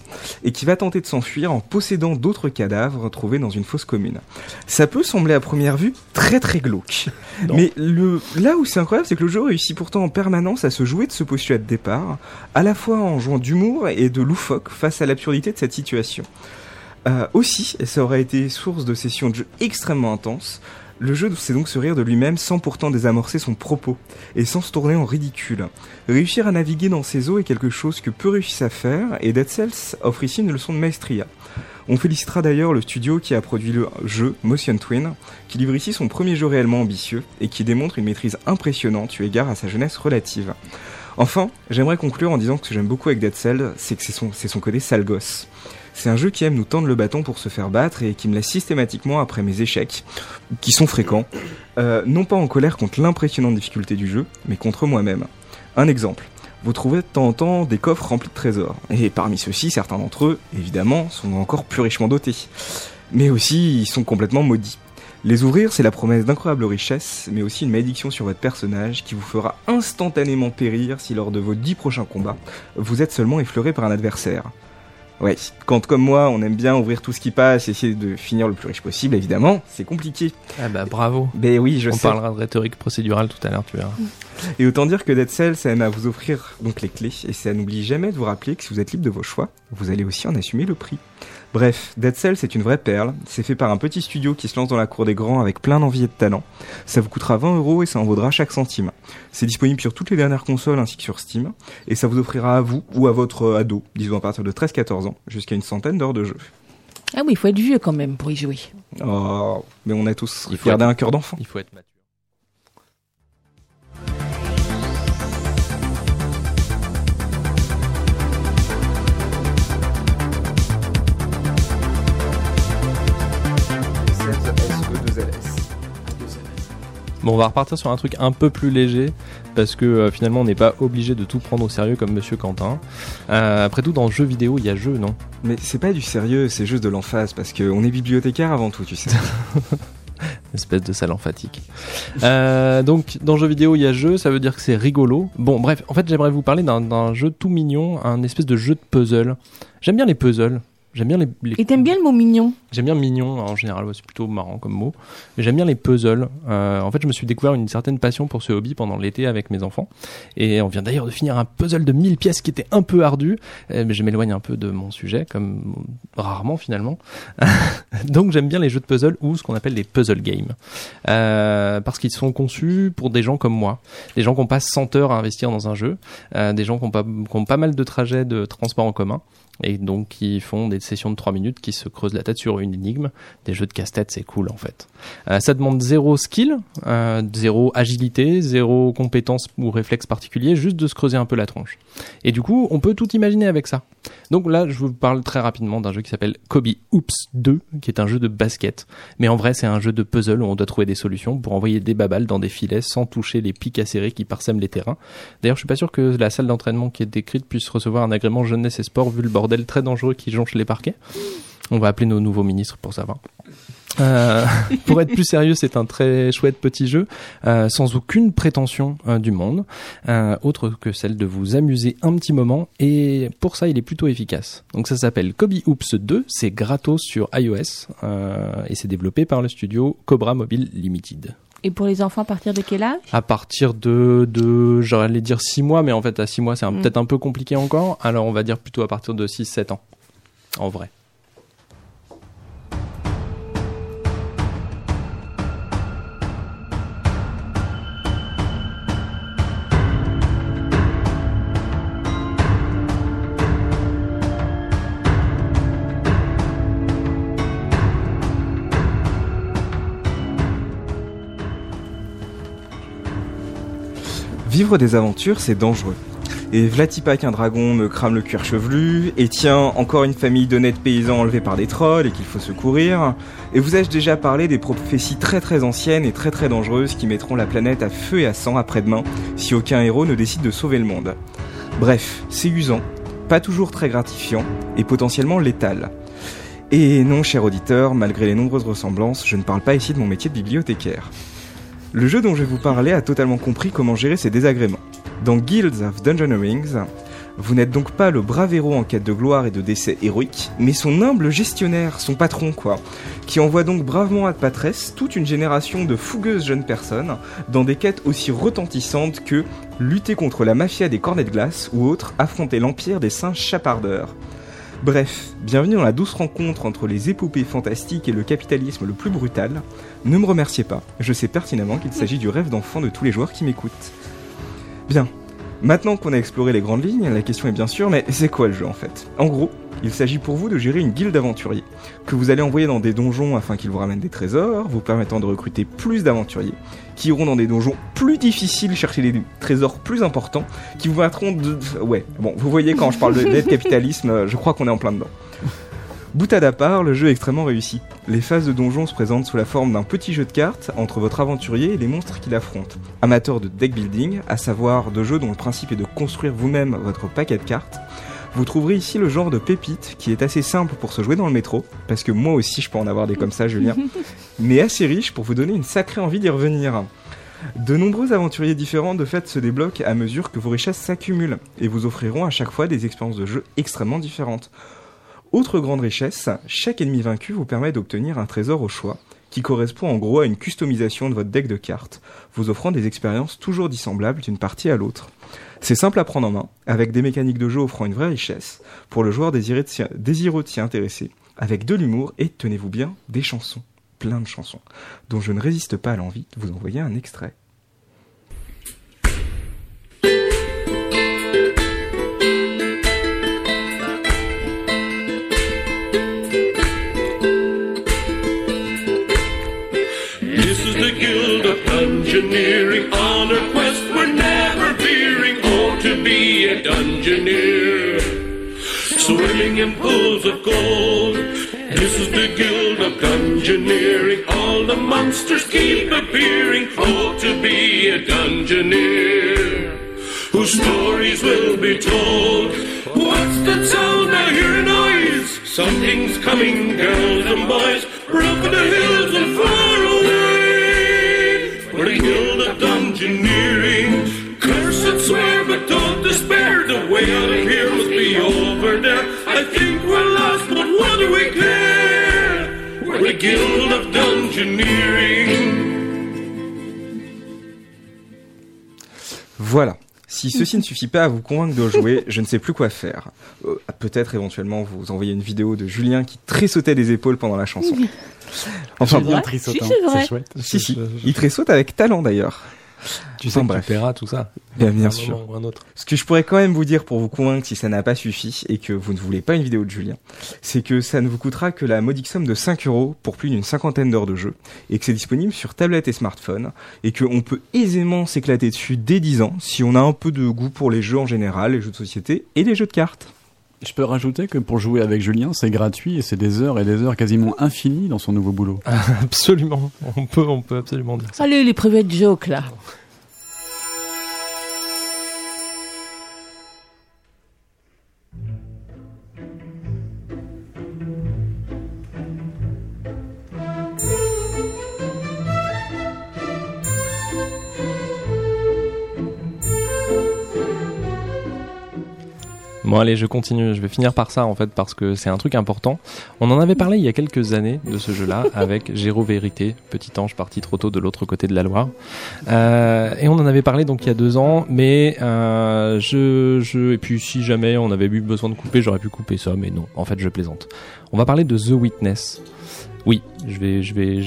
et qui va tenter de s'enfuir en possédant d'autres cadavres retrouvés dans une fosse commune. Ça peut sembler à première vue très très glauque. Non. Mais le, là où c'est incroyable, c'est que le jeu réussit pourtant en permanence à se jouer de ce postulat de départ, à la fois en jouant d'humour et de loufoque face à l'absurdité de cette situation. Euh, aussi, et ça aurait été source de sessions de jeu extrêmement intenses, le jeu sait donc se rire de lui-même sans pourtant désamorcer son propos, et sans se tourner en ridicule. Réussir à naviguer dans ces eaux est quelque chose que peu réussissent à faire, et Dead Cells offre ici une leçon de maestria. On félicitera d'ailleurs le studio qui a produit le jeu Motion Twin, qui livre ici son premier jeu réellement ambitieux, et qui démontre une maîtrise impressionnante eu égard à sa jeunesse relative. Enfin, j'aimerais conclure en disant que ce que j'aime beaucoup avec Dead Cells, c'est que c'est son, son côté sale. C'est un jeu qui aime nous tendre le bâton pour se faire battre et qui me laisse systématiquement après mes échecs, qui sont fréquents, euh, non pas en colère contre l'impressionnante difficulté du jeu, mais contre moi-même. Un exemple. Vous trouvez de temps en temps des coffres remplis de trésors, et parmi ceux-ci, certains d'entre eux, évidemment, sont encore plus richement dotés. Mais aussi, ils sont complètement maudits. Les ouvrir, c'est la promesse d'incroyables richesses, mais aussi une malédiction sur votre personnage qui vous fera instantanément périr si lors de vos dix prochains combats, vous êtes seulement effleuré par un adversaire. Ouais, quand comme moi, on aime bien ouvrir tout ce qui passe essayer de finir le plus riche possible, évidemment, c'est compliqué. Ah bah bravo. Mais oui, je On sais. parlera de rhétorique procédurale tout à l'heure, tu verras. Et autant dire que Dead Cells, ça aime à vous offrir donc les clés, et ça n'oublie jamais de vous rappeler que si vous êtes libre de vos choix, vous allez aussi en assumer le prix. Bref, Dead Cells c'est une vraie perle, c'est fait par un petit studio qui se lance dans la cour des grands avec plein d'envie et de talent. Ça vous coûtera 20 euros et ça en vaudra chaque centime. C'est disponible sur toutes les dernières consoles ainsi que sur Steam, et ça vous offrira à vous ou à votre ado, disons à partir de 13-14 ans, jusqu'à une centaine d'heures de jeu. Ah oui, il faut être vieux quand même pour y jouer. Oh, mais on a tous Il faut gardé être- un cœur d'enfant. Il faut être mature. Bon, on va repartir sur un truc un peu plus léger parce que euh, finalement on n'est pas obligé de tout prendre au sérieux comme Monsieur Quentin. Euh, après tout, dans le jeu vidéo, il y a jeu, non? Mais c'est pas du sérieux, c'est juste de l'emphase, parce qu'on est bibliothécaire avant tout, tu sais. *laughs* espèce de sale emphatique. Euh, donc, dans jeu vidéo, il y a jeu, ça veut dire que c'est rigolo. Bon, bref, en fait, j'aimerais vous parler d'un jeu tout mignon, un espèce de jeu de puzzle. J'aime bien les puzzles. J'aime bien les, les- Et t'aimes bien le mot mignon? J'aime bien mignon en général, ouais, c'est plutôt marrant comme mot. Mais j'aime bien les puzzles. Euh, en fait, je me suis découvert une certaine passion pour ce hobby pendant l'été avec mes enfants. Et on vient d'ailleurs de finir un puzzle de 1000 pièces qui était un peu ardu. Euh, mais je m'éloigne un peu de mon sujet, comme rarement finalement. *laughs* Donc j'aime bien les jeux de puzzle ou ce qu'on appelle les puzzle games. Euh, parce qu'ils sont conçus pour des gens comme moi. Des gens qui ont pas 100 heures à investir dans un jeu. Euh, des gens qui ont, pas, qui ont pas mal de trajets de transport en commun. Et donc qui font des sessions de 3 minutes qui se creusent la tête sur une énigme. Des jeux de casse-tête, c'est cool en fait. Euh, ça demande zéro skill, euh, zéro agilité, zéro compétence ou réflexe particulier, juste de se creuser un peu la tronche. Et du coup, on peut tout imaginer avec ça. Donc là, je vous parle très rapidement d'un jeu qui s'appelle Kobe Oops 2, qui est un jeu de basket. Mais en vrai, c'est un jeu de puzzle où on doit trouver des solutions pour envoyer des babales dans des filets sans toucher les pics acérés qui parsèment les terrains. D'ailleurs, je suis pas sûr que la salle d'entraînement qui est décrite puisse recevoir un agrément jeunesse et sport vu le bordel très dangereux qui jonche les parquets. On va appeler nos nouveaux ministres pour savoir. Euh, *laughs* pour être plus sérieux, c'est un très chouette petit jeu, euh, sans aucune prétention euh, du monde, autre que celle de vous amuser un petit moment, et pour ça, il est plutôt efficace. Donc ça s'appelle Kobe Oops 2, c'est gratos sur iOS, et c'est développé par le studio Cobra Mobile Limited. Et pour les enfants, à partir de quel âge? À partir de, de j'allais dire 6 mois, mais en fait à 6 mois c'est Mm. peut-être un peu compliqué encore, alors on va dire plutôt à partir de 6-7 ans, en vrai. Vivre des aventures, c'est dangereux. Et Vlatipa qu'un dragon me crame le cuir chevelu, et tiens, encore une famille d'honnêtes paysans enlevés par des trolls et qu'il faut secourir. Et vous ai-je déjà parlé des prophéties très très anciennes et très très dangereuses qui mettront la planète à feu et à sang après-demain si aucun héros ne décide de sauver le monde? Bref, c'est usant, pas toujours très gratifiant et potentiellement létal. Et non, cher auditeur, malgré les nombreuses ressemblances, je ne parle pas ici de mon métier de bibliothécaire. Le jeu dont je vais vous parler a totalement compris comment gérer ses désagréments. Dans Guilds of Dungeoneerings, vous n'êtes donc pas le brave héros en quête de gloire et de décès héroïque, mais son humble gestionnaire, son patron quoi, qui envoie donc bravement à Patresse toute une génération de fougueuses jeunes personnes dans des quêtes aussi retentissantes que lutter contre la mafia des cornets de glace ou autre, affronter l'empire des singes chapardeurs. Bref, bienvenue dans la douce rencontre entre les épopées fantastiques et le capitalisme le plus brutal. Ne me remerciez pas, je sais pertinemment qu'il s'agit du rêve d'enfant de tous les joueurs qui m'écoutent. Bien, maintenant qu'on a exploré les grandes lignes, la question est bien sûr, mais c'est quoi le jeu en fait? En gros, il s'agit pour vous de gérer une guilde d'aventuriers, que vous allez envoyer dans des donjons afin qu'ils vous ramènent des trésors, vous permettant de recruter plus d'aventuriers, qui iront dans des donjons plus difficiles chercher des trésors plus importants, qui vous mettront de... Ouais, bon, vous voyez quand je parle de- *laughs* capitalisme, je crois qu'on est en plein dedans. Boutade à part, le jeu est extrêmement réussi. Les phases de donjon se présentent sous la forme d'un petit jeu de cartes entre votre aventurier et les monstres qu'il affronte. Amateur de deck building, à savoir de jeux dont le principe est de construire vous-même votre paquet de cartes, vous trouverez ici le genre de pépite qui est assez simple pour se jouer dans le métro, parce que moi aussi je peux en avoir des comme ça, Julien, *laughs* mais assez riche pour vous donner une sacrée envie d'y revenir. De nombreux aventuriers différents de fait se débloquent à mesure que vos richesses s'accumulent et vous offriront à chaque fois des expériences de jeu extrêmement différentes. Autre grande richesse, chaque ennemi vaincu vous permet d'obtenir un trésor au choix, qui correspond en gros à une customisation de votre deck de cartes, vous offrant des expériences toujours dissemblables d'une partie à l'autre. C'est simple à prendre en main, avec des mécaniques de jeu offrant une vraie richesse, pour le joueur désiré désireux de s'y intéresser, avec de l'humour et, tenez-vous bien, des chansons, plein de chansons, dont je ne résiste pas à l'envie de vous envoyer un extrait. Dungeoneer. Swimming in pools of gold. This is the Guild of Dungeoneering. All the monsters keep appearing. Oh, to be a Dungeoneer. Whose stories will be told. What's that sound? I hear a noise. Something's coming, girls and boys. For the hills and far away. We're the Guild of Dungeoneering. The Guild of Dungeoneering. Voilà. Si *laughs* ceci ne suffit pas à vous convaincre de jouer, *laughs* je ne sais plus quoi faire. Euh, Peut-être éventuellement vous envoyer une vidéo de Julien qui tressautait des épaules pendant la chanson. Enfin, Julien bon. Trissotin, Si, c'est chouette. Si, si. Il tressaute avec talent d'ailleurs. Tu sais Enfin, que bref. tu paieras tout ça. Bien, sûr. moment ou un autre. Ce que je pourrais quand même vous dire pour vous convaincre, ce que je pourrais quand même vous dire pour vous convaincre si ça n'a pas suffi et que vous ne voulez pas une vidéo de Julien, c'est que ça ne vous coûtera que la modique somme de 5 euros pour plus d'une cinquantaine d'heures de jeu et que c'est disponible sur tablette et smartphone et qu'on peut aisément s'éclater dessus dès 10 ans si on a un peu de goût pour les jeux en général, les jeux de société et les jeux de cartes. Je peux rajouter que pour jouer avec Julien, c'est gratuit et c'est des heures et des heures quasiment infinies dans son nouveau boulot. *laughs* Absolument. On peut, on peut absolument dire ça. Allez, les private jokes, là. Bon allez, je continue. Je vais finir par ça en fait parce que c'est un truc important. On en avait parlé il y a quelques années de ce jeu-là *laughs* avec Géro Vérité, petit ange parti trop tôt de l'autre côté de la Loire. Euh, et on en avait parlé donc il y a deux ans, mais euh, je, je et puis si jamais on avait eu besoin de couper, j'aurais pu couper ça, mais non. En fait, je plaisante. On va parler de The Witness. Oui, je vais,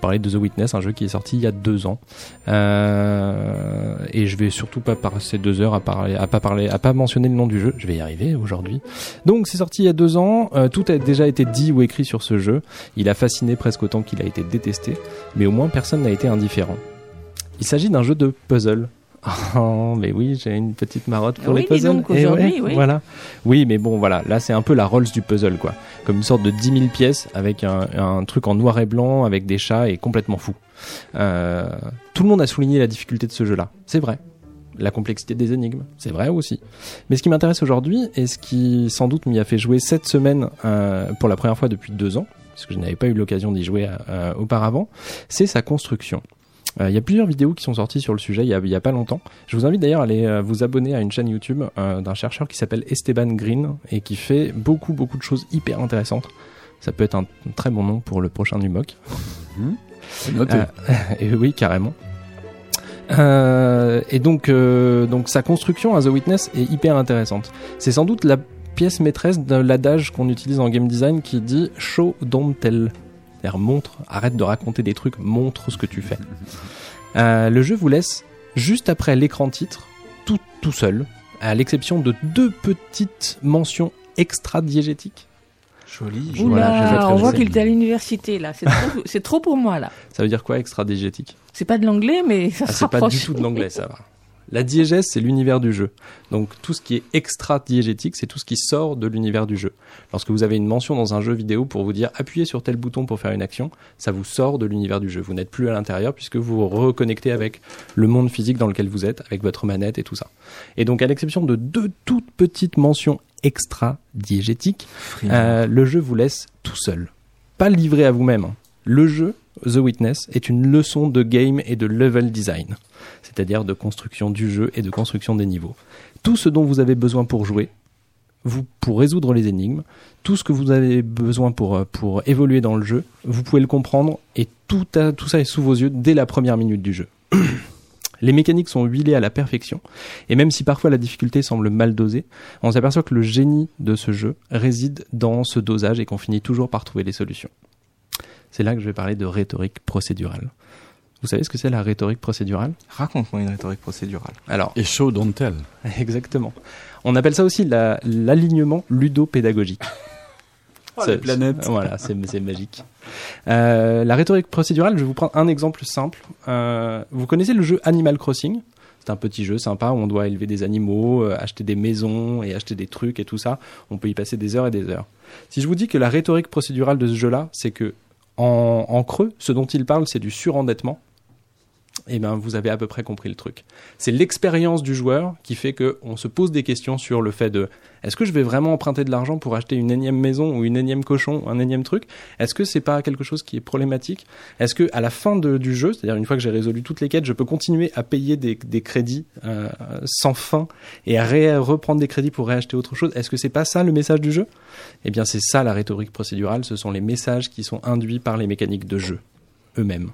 parler de The Witness, un jeu qui est sorti il y a deux ans. Euh, et je vais surtout pas passer deux heures à parler, à pas parler, à pas mentionner le nom du jeu. Je vais y arriver aujourd'hui. Donc c'est sorti il y a deux ans. Euh, tout a déjà été dit ou écrit sur ce jeu. Il a fasciné presque autant qu'il a été détesté, mais au moins personne n'a été indifférent. Il s'agit d'un jeu de puzzle. *laughs* Oh, mais oui, j'ai une petite marotte pour Oui, les puzzles. donc, Eh aujourd'hui, oui. Voilà. Oui, mais bon, voilà. Là, c'est un peu la Rolls du puzzle, quoi. Comme une sorte de 10 000 pièces avec un, un truc en noir et blanc, avec des chats et complètement fou. Euh, tout le monde a souligné la difficulté de ce jeu-là. C'est vrai. La complexité des énigmes, c'est vrai aussi. Mais ce qui m'intéresse aujourd'hui, et ce qui sans doute m'y a fait jouer cette semaine euh, pour la première fois depuis deux ans, parce que je n'avais pas eu l'occasion d'y jouer euh, auparavant, c'est sa construction. Euh, Il y a plusieurs vidéos qui sont sorties sur le sujet il y a, pas longtemps. Je vous invite d'ailleurs à aller euh, vous abonner à une chaîne YouTube euh, d'un chercheur qui s'appelle Esteban Green et qui fait beaucoup beaucoup de choses hyper intéressantes. Ça peut être un très bon nom pour le prochain Numoc. C'est noté. Euh, *laughs* et oui, carrément. Euh, et donc, euh, donc sa construction à The Witness est hyper intéressante. C'est sans doute la pièce maîtresse de l'adage qu'on utilise en game design qui dit show don't tell. C'est-à-dire montre, arrête de raconter des trucs, montre ce que tu fais. Euh, le jeu vous laisse juste après l'écran titre, tout tout seul, à l'exception de deux petites mentions extra diégétiques. Joli. Oula, on voit qu'il était à l'université, là. C'est trop, c'est trop pour moi, là. Ça veut dire quoi extra diégétique C'est pas de l'anglais, mais ça Ah, se c'est pas du tout de l'anglais, ça va. La diégèse, c'est l'univers du jeu. Donc tout ce qui est extra-diégétique, c'est tout ce qui sort de l'univers du jeu. Lorsque vous avez une mention dans un jeu vidéo pour vous dire appuyez sur tel bouton pour faire une action, ça vous sort de l'univers du jeu. Vous n'êtes plus à l'intérieur puisque vous vous reconnectez avec le monde physique dans lequel vous êtes, avec votre manette et tout ça. Et donc à l'exception de deux toutes petites mentions extra-diégétiques, euh, le jeu vous laisse tout seul. Pas livré à vous-même. Le jeu, The Witness, est une leçon de game et de level design, c'est-à-dire de construction du jeu et de construction des niveaux. Tout ce dont vous avez besoin pour jouer, pour résoudre les énigmes, tout ce que vous avez besoin pour, euh, évoluer dans le jeu, vous pouvez le comprendre et tout, tout ça est sous vos yeux dès la première minute du jeu. *clears throat* Les mécaniques sont huilées à la perfection, et même si parfois la difficulté semble mal dosée, on s'aperçoit que le génie de ce jeu réside dans ce dosage et qu'on finit toujours par trouver les solutions. C'est là que je vais parler de rhétorique procédurale. Vous savez ce que c'est la rhétorique procédurale? Raconte-moi une rhétorique procédurale. Alors, Et show don't tell. exactement. On appelle ça aussi la- l'alignement ludopédagogique. *laughs* Oh, C'est- les planètes. Voilà, c'est c'est magique. Euh, la rhétorique procédurale, je vais vous prendre un exemple simple. Euh, vous connaissez le jeu Animal Crossing? C'est un petit jeu sympa où on doit élever des animaux, euh, acheter des maisons et acheter des trucs et tout ça. On peut y passer des heures et des heures. Si je vous dis que la rhétorique procédurale de ce jeu-là, c'est que en, en creux, ce dont il parle, c'est du surendettement. Eh ben, vous avez à peu près compris le truc. C'est l'expérience du joueur qui fait que on se pose des questions sur le fait de est-ce que je vais vraiment emprunter de l'argent pour acheter une énième maison ou une énième cochon ou un énième truc? Est-ce que c'est pas quelque chose qui est problématique? Est-ce que à la fin de- du jeu, c'est-à-dire une fois que j'ai résolu toutes les quêtes, je peux continuer à payer des, des crédits euh, sans fin et à reprendre des crédits pour réacheter autre chose? Est-ce que c'est pas ça le message du jeu? Eh bien, c'est ça la rhétorique procédurale. Ce sont les messages qui sont induits par les mécaniques de jeu eux-mêmes.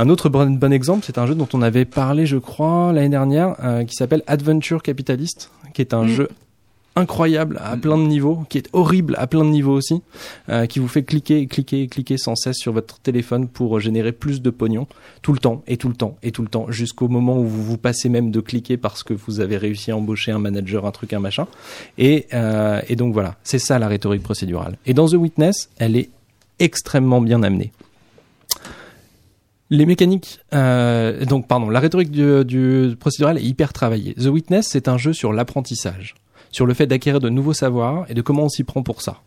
Un autre bon, bon exemple, c'est un jeu dont on avait parlé, je crois, l'année dernière, euh, qui s'appelle Adventure Capitalist, qui est un Mm. jeu incroyable à plein de niveaux, qui est horrible à plein de niveaux aussi, euh, qui vous fait cliquer, cliquer, cliquer sans cesse sur votre téléphone pour générer plus de pognon, tout le temps, et tout le temps, et tout le temps, jusqu'au moment où vous vous passez même de cliquer parce que vous avez réussi à embaucher un manager, un truc, un machin. Et, euh, et donc voilà, c'est ça la rhétorique procédurale. Et dans The Witness, elle est extrêmement bien amenée. Les mécaniques, euh, donc pardon, la rhétorique du, du procédural est hyper travaillée. The Witness, c'est un jeu sur l'apprentissage, sur le fait d'acquérir de nouveaux savoirs et de comment on s'y prend pour ça.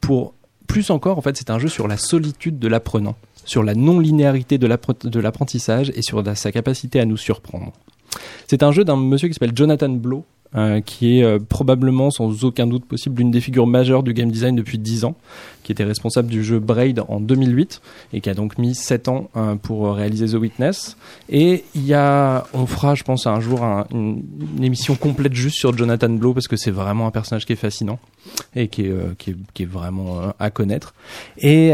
Pour plus encore, en fait, c'est un jeu sur la solitude de l'apprenant, sur la non-linéarité de l'appre- de l'apprentissage et sur sa capacité à nous surprendre. C'est un jeu d'un monsieur qui s'appelle Jonathan Blow, euh, qui est euh, probablement, sans aucun doute possible, l'une des figures majeures du game design depuis 10 ans, qui était responsable du jeu Braid en 2008 et qui a donc mis 7 ans euh, pour euh, réaliser The Witness. Et il y a, on fera, je pense, un jour un- une, une émission complète juste sur Jonathan Blow parce que c'est vraiment un personnage qui est fascinant et qui est, euh, qui est, qui est vraiment euh, à connaître. Et,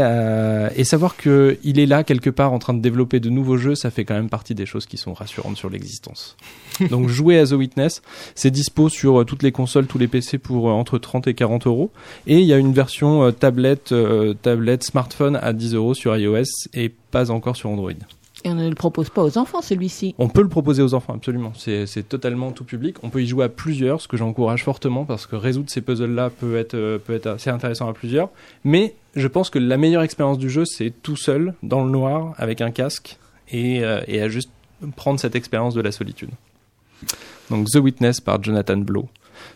et savoir que il est là quelque part en train de développer de nouveaux jeux, ça fait quand même partie des choses qui sont rassurantes sur l'existence. *laughs* Donc jouer à The Witness, c'est dispo sur toutes les consoles, tous les PC pour entre 30 et 40 euros. Et il y a une version euh, tablette, euh, tablette, smartphone à 10 euros sur iOS et pas encore sur Android. Et on ne le propose pas aux enfants, celui-ci. On peut le proposer aux enfants, absolument. C'est totalement tout public. On peut y jouer à plusieurs, ce que j'encourage fortement parce que résoudre ces puzzles-là peut être, euh, peut être assez intéressant à plusieurs. Mais je pense que la meilleure expérience du jeu, c'est tout seul, dans le noir, avec un casque et, euh, et à juste prendre cette expérience de la solitude. Donc The Witness par Jonathan Blow,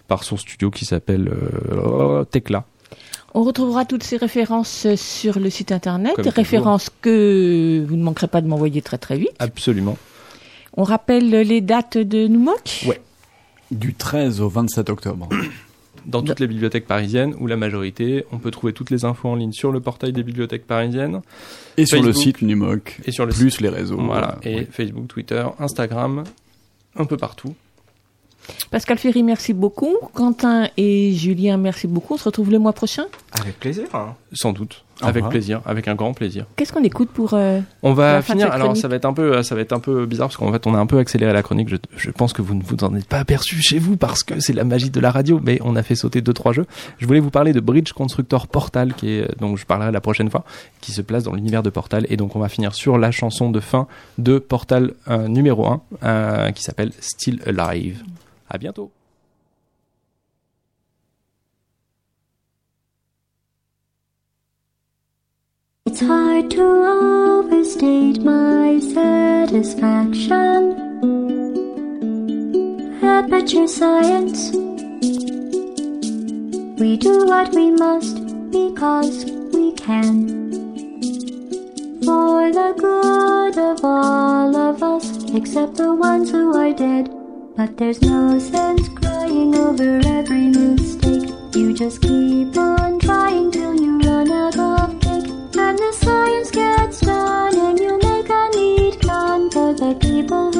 par son studio qui s'appelle euh, Tecla. On retrouvera toutes ces références euh, sur le site internet, Comme toujours. références que vous ne manquerez pas de m'envoyer très très vite. Absolument. On rappelle les dates de Noumoc Ouais. Du 13 au 27 octobre. *coughs* Dans toutes les bibliothèques parisiennes, ou la majorité, on peut trouver toutes les infos en ligne sur le portail des bibliothèques parisiennes. Et sur le site Numoc. Et sur le plus site. les réseaux. Voilà, et oui. Facebook, Twitter, Instagram, un peu partout. Pascal Ferry, merci beaucoup. Quentin et Julien, merci beaucoup. On se retrouve le mois prochain. Avec plaisir. hein. Sans doute. Au avec revoir. plaisir, avec un grand plaisir. Qu'est-ce qu'on écoute pour... euh, On va La fin de finir. Alors ça va être un peu, ça va être un peu bizarre parce qu'en fait on a un peu accéléré la chronique. Je, je pense que vous ne vous en êtes pas aperçu chez vous parce que c'est la magie de la radio. Mais on a fait sauter deux trois jeux. Je voulais vous parler de Bridge Constructor Portal qui est dont je parlerai la prochaine fois, qui se place dans l'univers de Portal. Et donc on va finir sur la chanson de fin de Portal euh, numéro 1 euh, qui s'appelle Still Alive. À bientôt. It's hard to overstate my satisfaction at mature science. We do what we must because we can. For the good of all of us, except the ones who are dead. But there's no sense crying over every mistake. You just keep on trying till you run out of cake. And the science gets done, and you make a neat gun for the people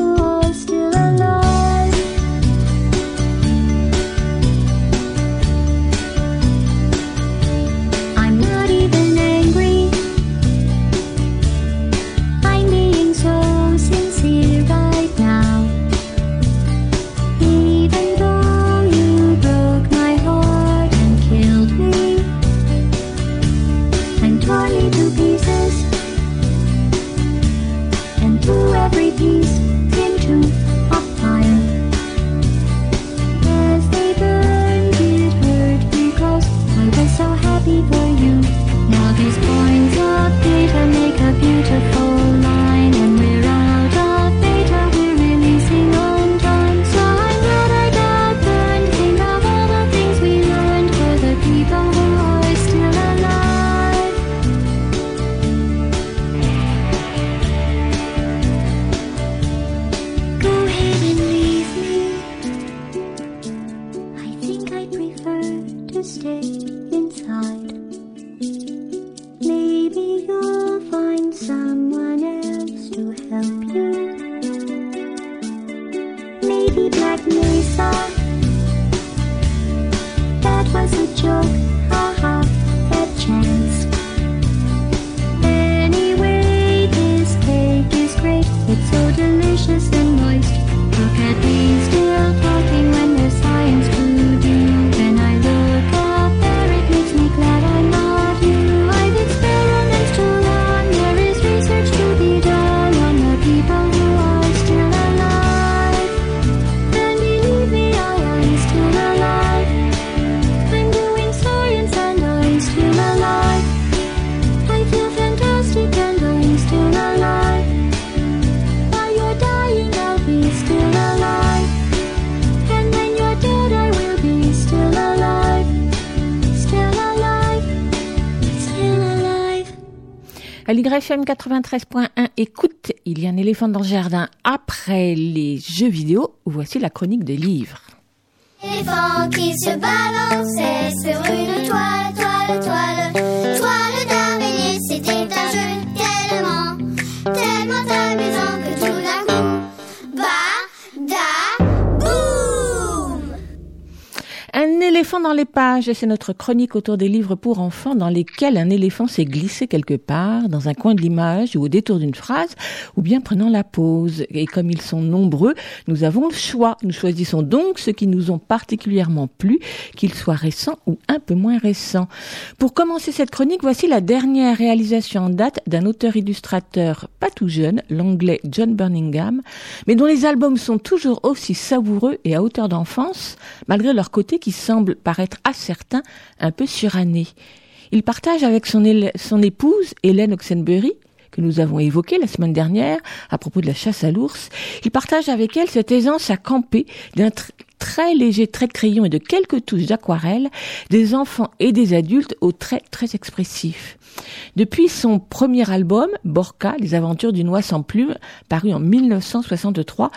À l'YFM 93.1, écoute, il y a un éléphant dans le jardin. Après les jeux vidéo, voici la chronique des livres. Éléphant qui se balançait sur une toile, toile, toile, toile d'araignée. C'était un jeu tellement, tellement amusant que tout d'un coup, bah, da, boum! Un éléphant dans les pages, c'est notre chronique autour des livres pour enfants dans lesquels un éléphant s'est glissé quelque part, dans un coin de l'image ou au détour d'une phrase, ou bien prenant la pause. Et comme ils sont nombreux, nous avons le choix. Nous choisissons donc ceux qui nous ont particulièrement plu, qu'ils soient récents ou un peu moins récents. Pour commencer cette chronique, voici la dernière réalisation en date d'un auteur-illustrateur pas tout jeune, l'anglais John Burningham, mais dont les albums sont toujours aussi savoureux et à hauteur d'enfance, malgré leur côté qui semble paraître à certains un peu suranné. Il partage avec son, son épouse, Hélène Oxenbury, que nous avons évoquée la semaine dernière à propos de la chasse à l'ours, il partage avec elle cette aisance à camper très léger trait de crayon et de quelques touches d'aquarelle des enfants et des adultes aux traits très expressifs. Depuis son premier album, Borka, Les aventures d'une oie sans plume, paru en 1963,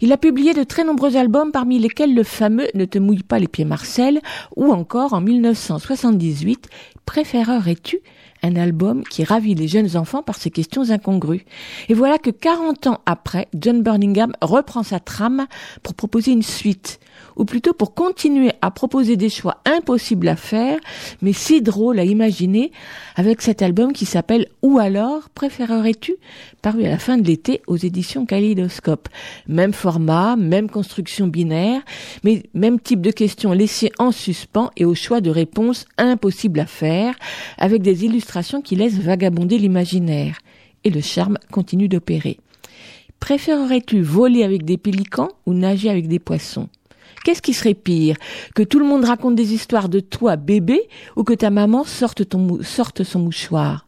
il a publié de très nombreux albums parmi lesquels le fameux Ne te mouille pas les pieds Marcel ou encore en 1978, Préférerais-tu un album qui ravit les jeunes enfants par ses questions incongrues. Et voilà que 40 ans après, John Burningham reprend sa trame pour proposer une suite, ou plutôt pour continuer à proposer des choix impossibles à faire, mais si drôles à imaginer, avec cet album qui s'appelle Ou alors préférerais-tu, paru à la fin de l'été aux éditions Kaleidoscope. Même format, même construction binaire, mais même type de questions laissées en suspens et au choix de réponses impossibles à faire, avec des illustrations qui laissent vagabonder l'imaginaire. Et le charme continue d'opérer. Préférerais-tu voler avec des pélicans ou nager avec des poissons? Qu'est-ce qui serait pire? Que tout le monde raconte des histoires de toi, bébé, ou que ta maman sorte, son mouchoir?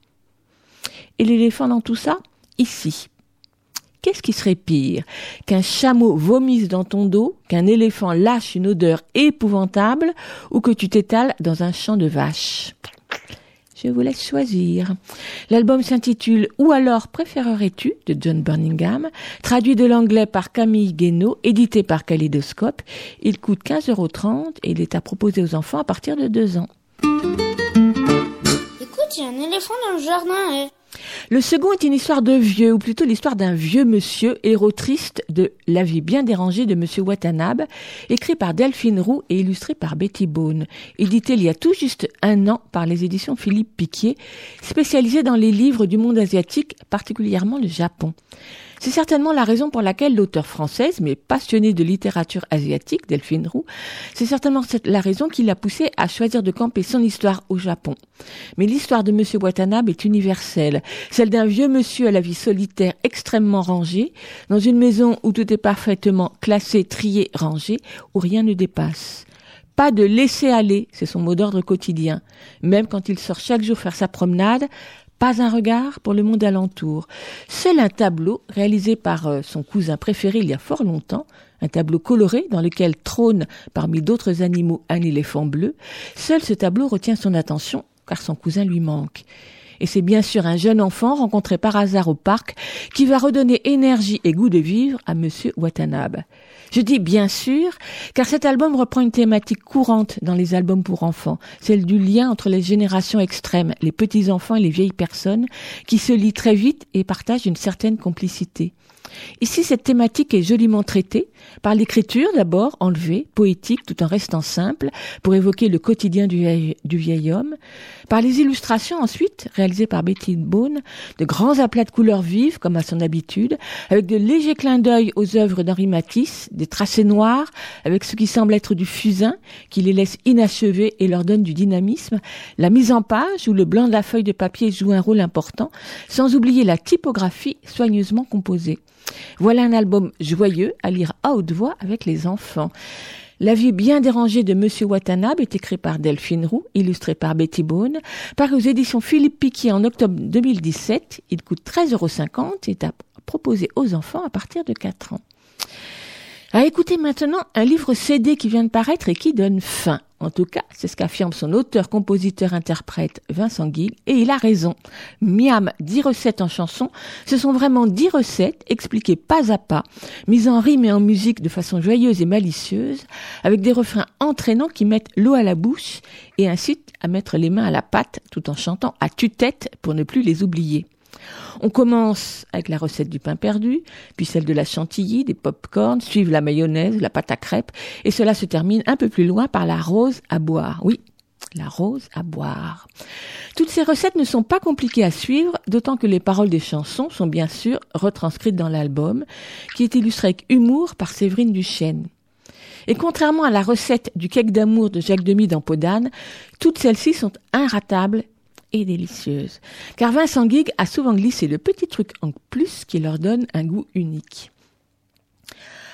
Et l'éléphant dans tout ça? Ici. Qu'est-ce qui serait pire? Qu'un chameau vomisse dans ton dos, qu'un éléphant lâche une odeur épouvantable, ou que tu t'étales dans un champ de vaches? Je vous laisse choisir. L'album s'intitule Ou alors préférerais-tu de John Burningham, traduit de l'anglais par Camille Guénaud, édité par Kaleidoscope. Il coûte 15,30 euros et il est à proposer aux enfants à partir de 2 ans. Écoute, il y a un éléphant dans le jardin, eh. Le second est une histoire de vieux, ou plutôt l'histoire d'un vieux monsieur, héros triste de La vie bien dérangée de Monsieur Watanabe, écrit par Delphine Roux et illustré par Betty Bone, édité il y a tout juste un an par les éditions Philippe Piquier, spécialisé dans les livres du monde asiatique, particulièrement le Japon. C'est certainement la raison pour laquelle l'auteur française, mais passionnée de littérature asiatique, Delphine Roux, c'est certainement la raison qui l'a poussée à choisir de camper son histoire au Japon. Mais l'histoire de Monsieur Watanabe est universelle, celle d'un vieux monsieur à la vie solitaire extrêmement rangée, dans une maison où tout est parfaitement classé, trié, rangé, où rien ne dépasse. Pas de laisser aller, c'est son mot d'ordre quotidien. Même quand il sort chaque jour faire sa promenade, pas un regard pour le monde alentour. Seul un tableau réalisé par euh, son cousin préféré il y a fort longtemps, un tableau coloré dans lequel trône parmi d'autres animaux un éléphant bleu. Seul ce tableau retient son attention car son cousin lui manque. Et c'est bien sûr un jeune enfant rencontré par hasard au parc qui va redonner énergie et goût de vivre à Monsieur Watanabe. Je dis bien sûr, car cet album reprend une thématique courante dans les albums pour enfants, celle du lien entre les générations extrêmes, les petits-enfants et les vieilles personnes, qui se lient très vite et partagent une certaine complicité. Ici, cette thématique est joliment traitée par l'écriture d'abord, enlevée, poétique, tout en restant simple, pour évoquer le quotidien du vieil, homme, par les illustrations ensuite, réalisées par Betty Bone, de grands aplats de couleurs vives, comme à son habitude, avec de légers clins d'œil aux œuvres d'Henri Matisse, des tracés noirs, avec ce qui semble être du fusain, qui les laisse inachevés et leur donne du dynamisme, la mise en page, où le blanc de la feuille de papier joue un rôle important, sans oublier la typographie soigneusement composée. Voilà un album joyeux à lire à haute voix avec les enfants. La vie bien dérangée de Monsieur Watanabe est écrit par Delphine Roux, illustré par Betty Bone, paru aux éditions Philippe Piquier en octobre 2017. Il coûte 13,50 euros et est à proposer aux enfants à partir de 4 ans. À écouter maintenant un livre CD qui vient de paraître et qui donne faim. En tout cas, c'est ce qu'affirme son auteur, compositeur, interprète Vincent Guig, et il a raison. Miam, 10 recettes en chanson, ce sont vraiment 10 recettes expliquées pas à pas, mises en rime et en musique de façon joyeuse et malicieuse, avec des refrains entraînants qui mettent l'eau à la bouche et incitent à mettre les mains à la pâte tout en chantant à tue-tête pour ne plus les oublier. On commence avec la recette du pain perdu, puis celle de la chantilly, des pop-corn, suivent la mayonnaise, la pâte à crêpes, et cela se termine un peu plus loin par la rose à boire. Oui, la rose à boire. Toutes ces recettes ne sont pas compliquées à suivre, d'autant que les paroles des chansons sont bien sûr retranscrites dans l'album, qui est illustré avec humour par Séverine Duchesne. Et contrairement à la recette du cake d'amour de Jacques Demy dans Podane, toutes celles-ci sont inratables et délicieuses. Car Vincent Guig a souvent glissé le petit truc en plus qui leur donne un goût unique.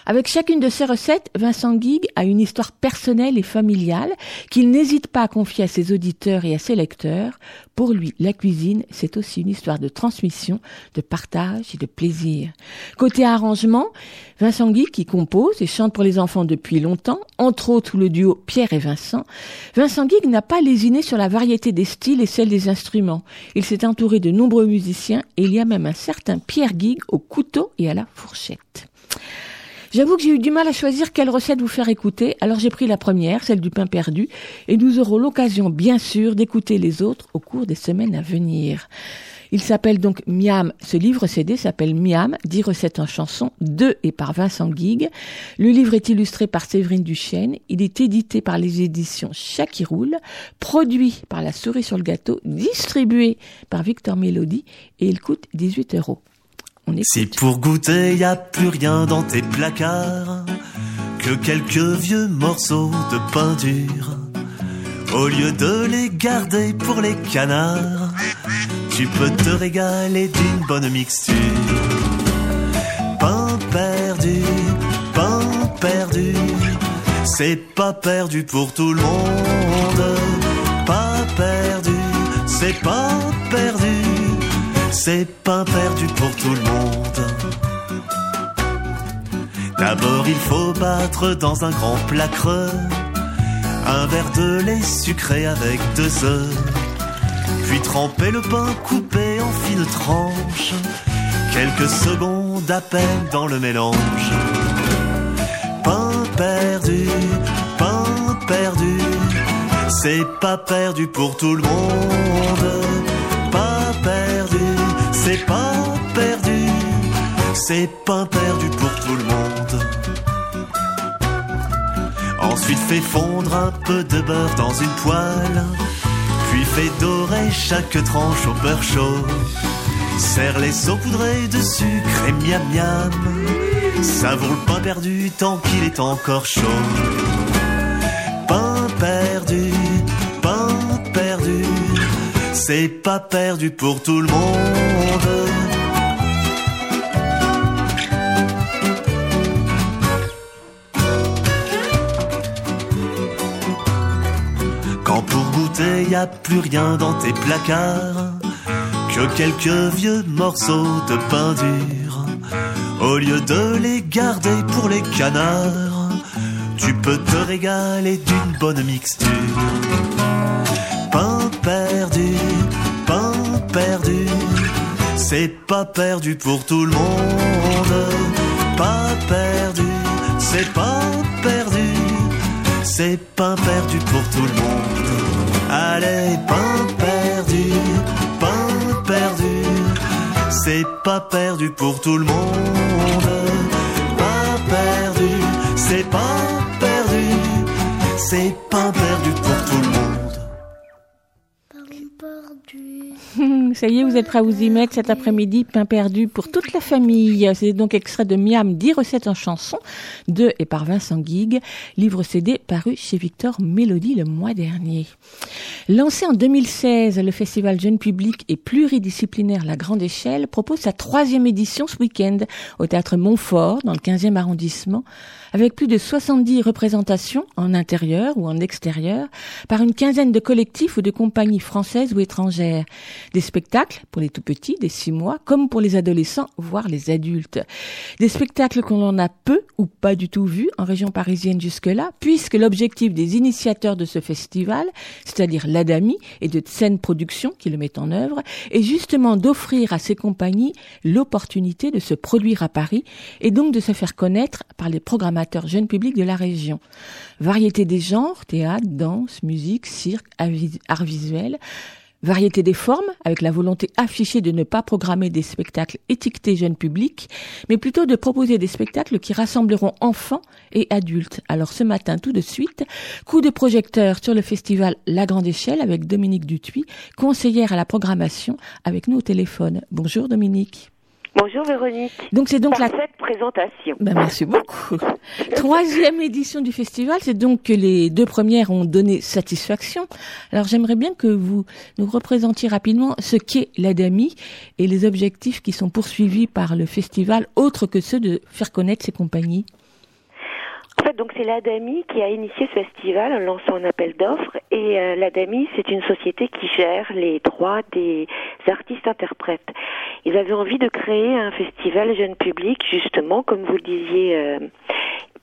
Avec chacune de ces recettes, Vincent Guig a une histoire personnelle et familiale qu'il n'hésite pas à confier à ses auditeurs et à ses lecteurs. Pour lui, la cuisine, c'est aussi une histoire de transmission, de partage et de plaisir. Côté arrangement, Vincent Guig, qui compose et chante pour les enfants depuis longtemps, entre autres le duo Pierre et Vincent, Vincent Guig n'a pas lésiné sur la variété des styles et celle des instruments. Il s'est entouré de nombreux musiciens et il y a même un certain Pierre Guig au couteau et à la fourchette. J'avoue que j'ai eu du mal à choisir quelle recette vous faire écouter, alors j'ai pris la première, celle du pain perdu, et nous aurons l'occasion, bien sûr, d'écouter les autres au cours des semaines à venir. Il s'appelle donc Miam, ce livre CD s'appelle Miam, 10 recettes en chanson, de et par Vincent Guig. Le livre est illustré par Séverine Duchesne, il est édité par les éditions Chat roule, produit par La Souris sur le gâteau, distribué par Victor Mélodie, et il coûte 18 euros. Si pour goûter y a plus rien dans tes placards que quelques vieux morceaux de peinture, au lieu de les garder pour les canards, tu peux te régaler d'une bonne mixture. Pain perdu, pain perdu, c'est pas perdu pour tout le monde. Pas perdu, c'est pas perdu. C'est pas perdu pour tout le monde. D'abord, il faut battre dans un grand plat un verre de lait sucré avec deux œufs. Puis tremper le pain coupé en fines tranches. Quelques secondes à peine dans le mélange. Pain perdu, pain perdu. C'est pas perdu pour tout le monde. C'est pas perdu. C'est pas perdu pour tout le monde. Ensuite fais fondre un peu de beurre dans une poêle. Puis fais dorer chaque tranche au beurre chaud. Serre les saupoudrés de sucre et miam miam. Savoure le pain perdu tant qu'il est encore chaud. Pain perdu, pain perdu. C'est pas perdu pour tout le monde. Plus rien dans tes placards que quelques vieux morceaux de pain dur, au lieu de les garder pour les canards, tu peux te régaler d'une bonne mixture. Pain perdu, pain perdu, c'est pas perdu pour tout le monde. Pas perdu, c'est pas perdu, c'est pas perdu pour tout le monde. Allez, pain perdu, pain perdu, c'est pas perdu pour tout le monde. Pas perdu, c'est pas perdu, c'est pas perdu pour Ça y est, vous êtes prêts à vous y mettre cet après-midi, pain perdu pour toute la famille. C'est donc extrait de Miam, 10 recettes en chanson, de et par Vincent Guig, livre CD paru chez Victor Mélodie le mois dernier. Lancé en 2016, le festival Jeune Public et pluridisciplinaire La Grande Échelle propose sa troisième édition ce week-end au théâtre Montfort, dans le 15e arrondissement, avec plus de 70 représentations en intérieur ou en extérieur par une quinzaine de collectifs ou de compagnies françaises ou étrangères. Des spectacles pour les tout petits, des 6 mois, comme pour les adolescents, voire les adultes. Des spectacles qu'on en a peu ou pas du tout vus en région parisienne jusque-là, puisque l'objectif des initiateurs de ce festival, c'est-à-dire l'ADAMI et de Scène Production qui le met en œuvre, est justement d'offrir à ces compagnies l'opportunité de se produire à Paris et donc de se faire connaître par les programmateurs jeunes publics de la région. Variété des genres, théâtre, danse, musique, cirque, art visuel, Variété des formes, avec la volonté affichée de ne pas programmer des spectacles étiquetés jeunes publics, mais plutôt de proposer des spectacles qui rassembleront enfants et adultes. Alors ce matin, tout de suite, coup de projecteur sur le festival La Grande Échelle avec Dominique Dutuy, conseillère à la programmation, avec nous au téléphone. Bonjour Dominique. Bonjour Véronique. Donc c'est donc la Parfaite présentation. ben, merci beaucoup. Troisième édition du festival, c'est donc que les deux premières ont donné satisfaction. Alors j'aimerais bien que vous nous représentiez rapidement ce qu'est l'ADAMI et les objectifs qui sont poursuivis par le festival, autres que ceux de faire connaître ces compagnies. En fait, donc c'est l'ADAMI qui a initié ce festival en lançant un appel d'offres et euh, l'ADAMI c'est une société qui gère les droits des artistes interprètes. Ils avaient envie de créer un festival jeune public justement comme vous le disiez euh,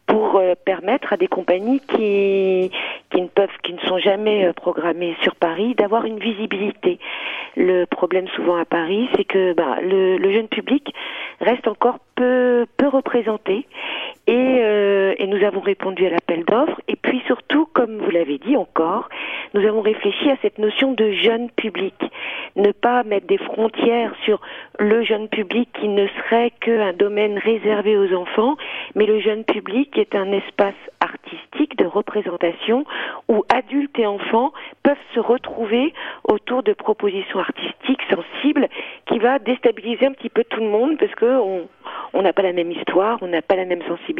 pour euh, permettre à des compagnies qui qui ne peuvent qui ne sont jamais euh, programmées sur Paris d'avoir une visibilité. Le problème souvent à Paris, c'est que bah, le, le jeune public reste encore peu peu représenté et, euh, et nous avons répondu à l'appel d'offres. Et puis surtout, comme vous l'avez dit encore, nous avons réfléchi à cette notion de jeune public. Ne pas mettre des frontières sur le jeune public qui ne serait qu'un domaine réservé aux enfants, mais le jeune public est un espace artistique de représentation où adultes et enfants peuvent se retrouver autour de propositions artistiques sensibles qui va déstabiliser un petit peu tout le monde parce que on on n'a pas la même histoire, on n'a pas la même sensibilité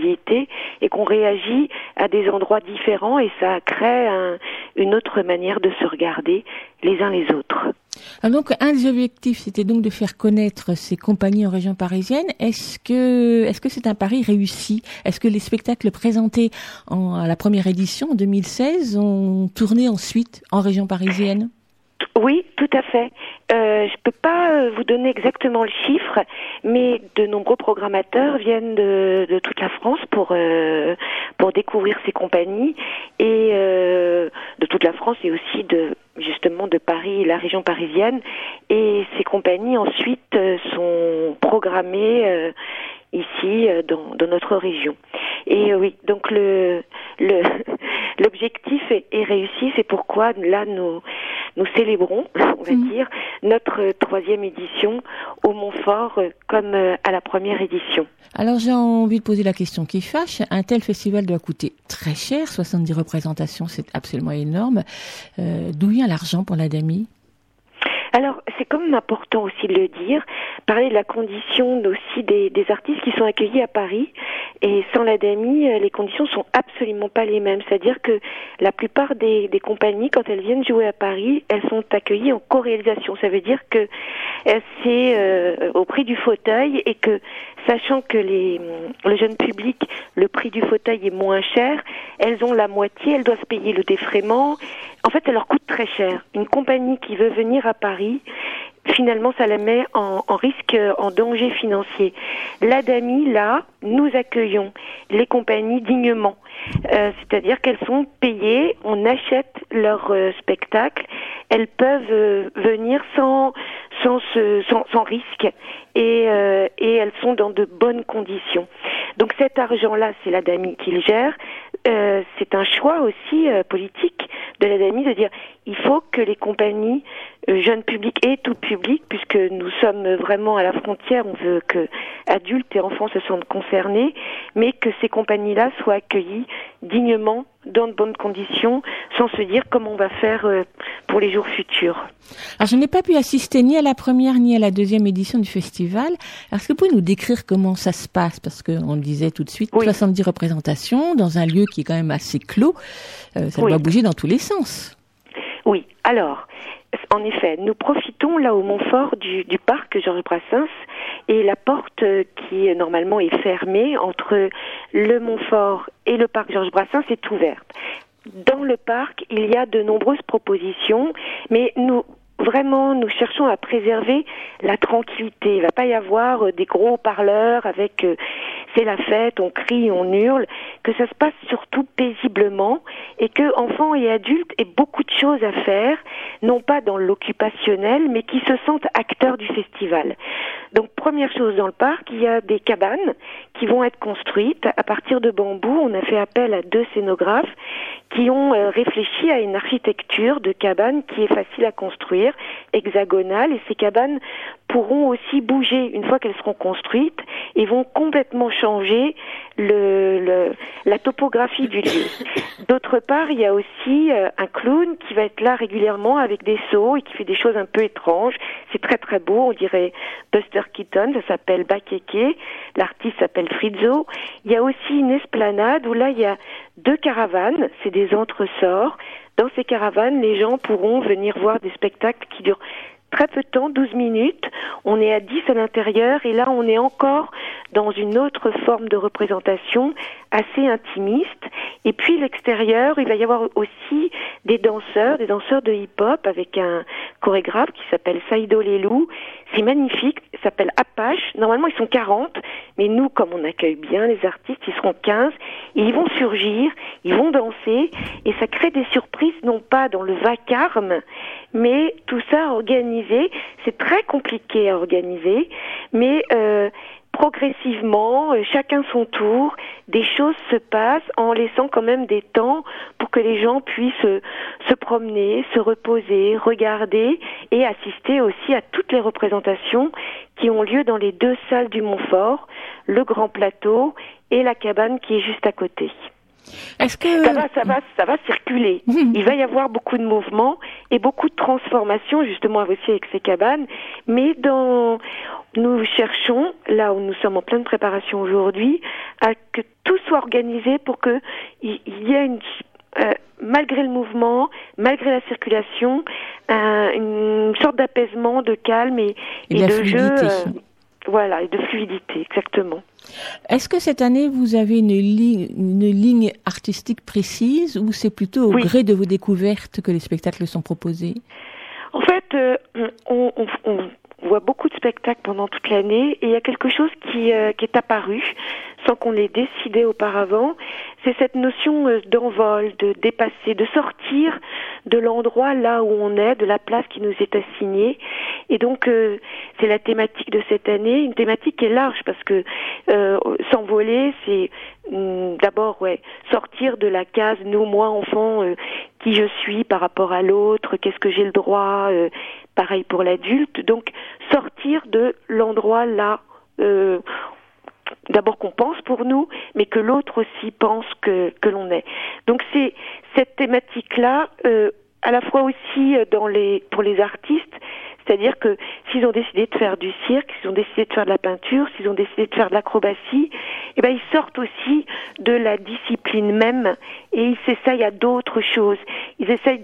et qu'on réagit à des endroits différents et ça crée un- une autre manière de se regarder les uns les autres. Alors donc un des objectifs, c'était donc de faire connaître ces compagnies en région parisienne. Est-ce que est-ce que c'est un pari réussi? Est-ce que les spectacles présentés en, à la première édition en 2016 ont tourné ensuite en région parisienne? Oui, tout à fait. Euh, je peux pas euh, vous donner exactement le chiffre, mais de nombreux programmateurs viennent de, toute la France pour euh, pour découvrir ces compagnies et euh, de toute la France et aussi de justement de Paris la région parisienne. Et ces compagnies ensuite sont programmées ici euh, dans, dans notre région. Et euh, oui, donc le le *laughs* l'objectif est, est réussi. C'est pourquoi là nous nous célébrons, *laughs* on va dire, notre troisième édition au Montfort euh, comme à la première édition. Alors j'ai envie de poser la question qui fâche. Un tel festival doit coûter très cher, 70 représentations, c'est absolument énorme. Euh, D'où vient l'argent pour l'ADAMI Alors, c'est quand même important aussi de le dire, parler de la condition aussi des, artistes qui sont accueillis à Paris. Et sans l'ADAMI, euh, les conditions sont absolument pas les mêmes. C'est-à-dire que la plupart des, des compagnies, quand elles viennent jouer à Paris, elles sont accueillies en co-réalisation. Ça veut dire que euh, c'est euh, au prix du fauteuil et que, sachant que les, le jeune public, le prix du fauteuil est moins cher, elles ont la moitié, elles doivent payer le défraiement. En fait, ça leur coûte très cher. Une compagnie qui veut venir à Paris, finalement, ça la met en, risque, en danger financier. L'ADAMI, là, nous accueillons les compagnies dignement. Euh, C'est-à-dire qu'elles sont payées, on achète leur euh, spectacle, elles peuvent euh, venir sans, sans, se- sans, sans risque et, euh, et elles sont dans de bonnes conditions. Donc cet argent-là, c'est l'ADAMI qui le gère. Euh, c'est un choix aussi euh, politique de l'ADAMI de dire il faut que les compagnies euh, jeunes publics et tout public, puisque nous sommes vraiment à la frontière, on veut que adultes et enfants se sentent concernés, mais que ces compagnies-là soient accueillies dignement, dans de bonnes conditions, sans se dire comment on va faire euh, pour les jours futurs. Alors je n'ai pas pu assister ni à la première ni à la deuxième édition du festival. Est-ce que vous pouvez nous décrire comment ça se passe? Parce qu'on le disait tout de suite, 70 représentations dans un lieu qui est quand même assez clos. Euh, ça Oui. doit bouger dans tous les sens. Oui, alors, en effet, nous profitons là au Montfort du, parc Georges Brassens et la porte qui euh, normalement est fermée entre le Montfort et le parc Georges Brassens est ouverte. Dans le parc, il y a de nombreuses propositions, mais nous vraiment, nous cherchons à préserver la tranquillité. Il va pas y avoir euh, des gros parleurs avec euh, c'est la fête, on crie, on hurle, que ça se passe surtout paisiblement et que enfants et adultes aient beaucoup de choses à faire, non pas dans l'occupationnel, mais qui se sentent acteurs du festival. Donc première chose dans le parc, il y a des cabanes qui vont être construites à partir de bambou. On a fait appel à deux scénographes qui ont euh, réfléchi à une architecture de cabane qui est facile à construire, hexagonale, et ces cabanes pourront aussi bouger une fois qu'elles seront construites et vont complètement changer la topographie du lieu. D'autre part, il y a aussi euh, un clown qui va être là régulièrement avec des seaux et qui fait des choses un peu étranges. C'est très très beau, on dirait Buster Keaton, ça s'appelle Bakeke, l'artiste s'appelle Frizzo. Il y a aussi une esplanade où là il y a deux caravanes, c'est des entresorts. Dans ces caravanes, les gens pourront venir voir des spectacles qui durent très peu de temps, 12 minutes. On est à 10 à l'intérieur et là on est encore dans une autre forme de représentation assez intimiste. Et puis l'extérieur, il va y avoir aussi des danseurs, des danseurs de hip-hop avec un chorégraphe qui s'appelle Saido Lelou. C'est magnifique, il s'appelle Apache. Normalement ils sont 40, mais nous comme on accueille bien les artistes, ils seront 15 et ils vont surgir, ils vont danser et ça crée des surprises non pas dans le vacarme, mais tout ça organisé, c'est très compliqué à organiser, mais euh, progressivement, euh, chacun son tour, des choses se passent en laissant quand même des temps que les gens puissent euh, se promener, se reposer, regarder et assister aussi à toutes les représentations qui ont lieu dans les deux salles du Montfort, le grand plateau et la cabane qui est juste à côté. Est-ce que ça va, ça va, ça va circuler. *laughs* Il va y avoir beaucoup de mouvements et beaucoup de transformations justement aussi avec ces cabanes. Mais dans, nous cherchons là où nous sommes en pleine préparation aujourd'hui à que tout soit organisé pour que il y ait une euh, malgré le mouvement, malgré la circulation, un- une sorte d'apaisement, de calme et, Et de fluidité. jeu. euh, voilà, et de fluidité, exactement. Est-ce que cette année vous avez une ligne, une ligne artistique précise ou c'est plutôt au Oui. gré de vos découvertes que les spectacles sont proposés? En fait, euh, on, on- on voit beaucoup de spectacles pendant toute l'année et il y a quelque chose qui, euh, qui est apparu sans qu'on l'ait décidé auparavant. C'est cette notion euh, d'envol, de dépasser, de sortir de l'endroit là où on est, de la place qui nous est assignée. Et donc, euh, c'est la thématique de cette année, une thématique qui est large parce que euh, s'envoler, c'est hum, d'abord ouais sortir de la case nous, moi, enfant, euh, qui je suis par rapport à l'autre, qu'est-ce que j'ai le droit, pareil pour l'adulte. Donc, sortir de l'endroit là. D'abord qu'on pense pour nous, mais que l'autre aussi pense que, que l'on est. Donc c'est cette thématique-là, euh, à la fois aussi euh, dans les, pour les artistes, c'est-à-dire que s'ils ont décidé de faire du cirque, s'ils ont décidé de faire de la peinture, s'ils ont décidé de faire de l'acrobatie, eh ben ils sortent aussi de la discipline même et ils s'essayent à d'autres choses. Ils essayent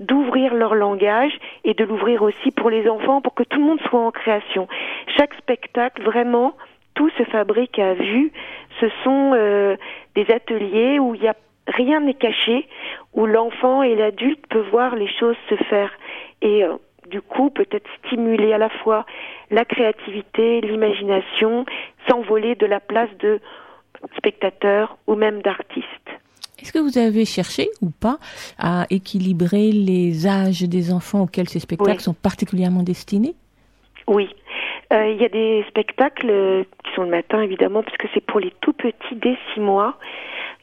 d'ouvrir leur langage et de l'ouvrir aussi pour les enfants, pour que tout le monde soit en création. Chaque spectacle, vraiment, tout se fabrique à vue. Ce sont euh, des ateliers où il y a rien n'est caché, où l'enfant et l'adulte peuvent voir les choses se faire et euh, du coup peut-être stimuler à la fois la créativité, l'imagination, s'envoler de la place de spectateur ou même d'artiste. Est-ce que vous avez cherché ou pas à équilibrer les âges des enfants auxquels ces spectacles Oui. sont particulièrement destinés? Oui. Euh, Il y a des spectacles euh, qui sont le matin, évidemment, puisque c'est pour les tout petits dès six mois.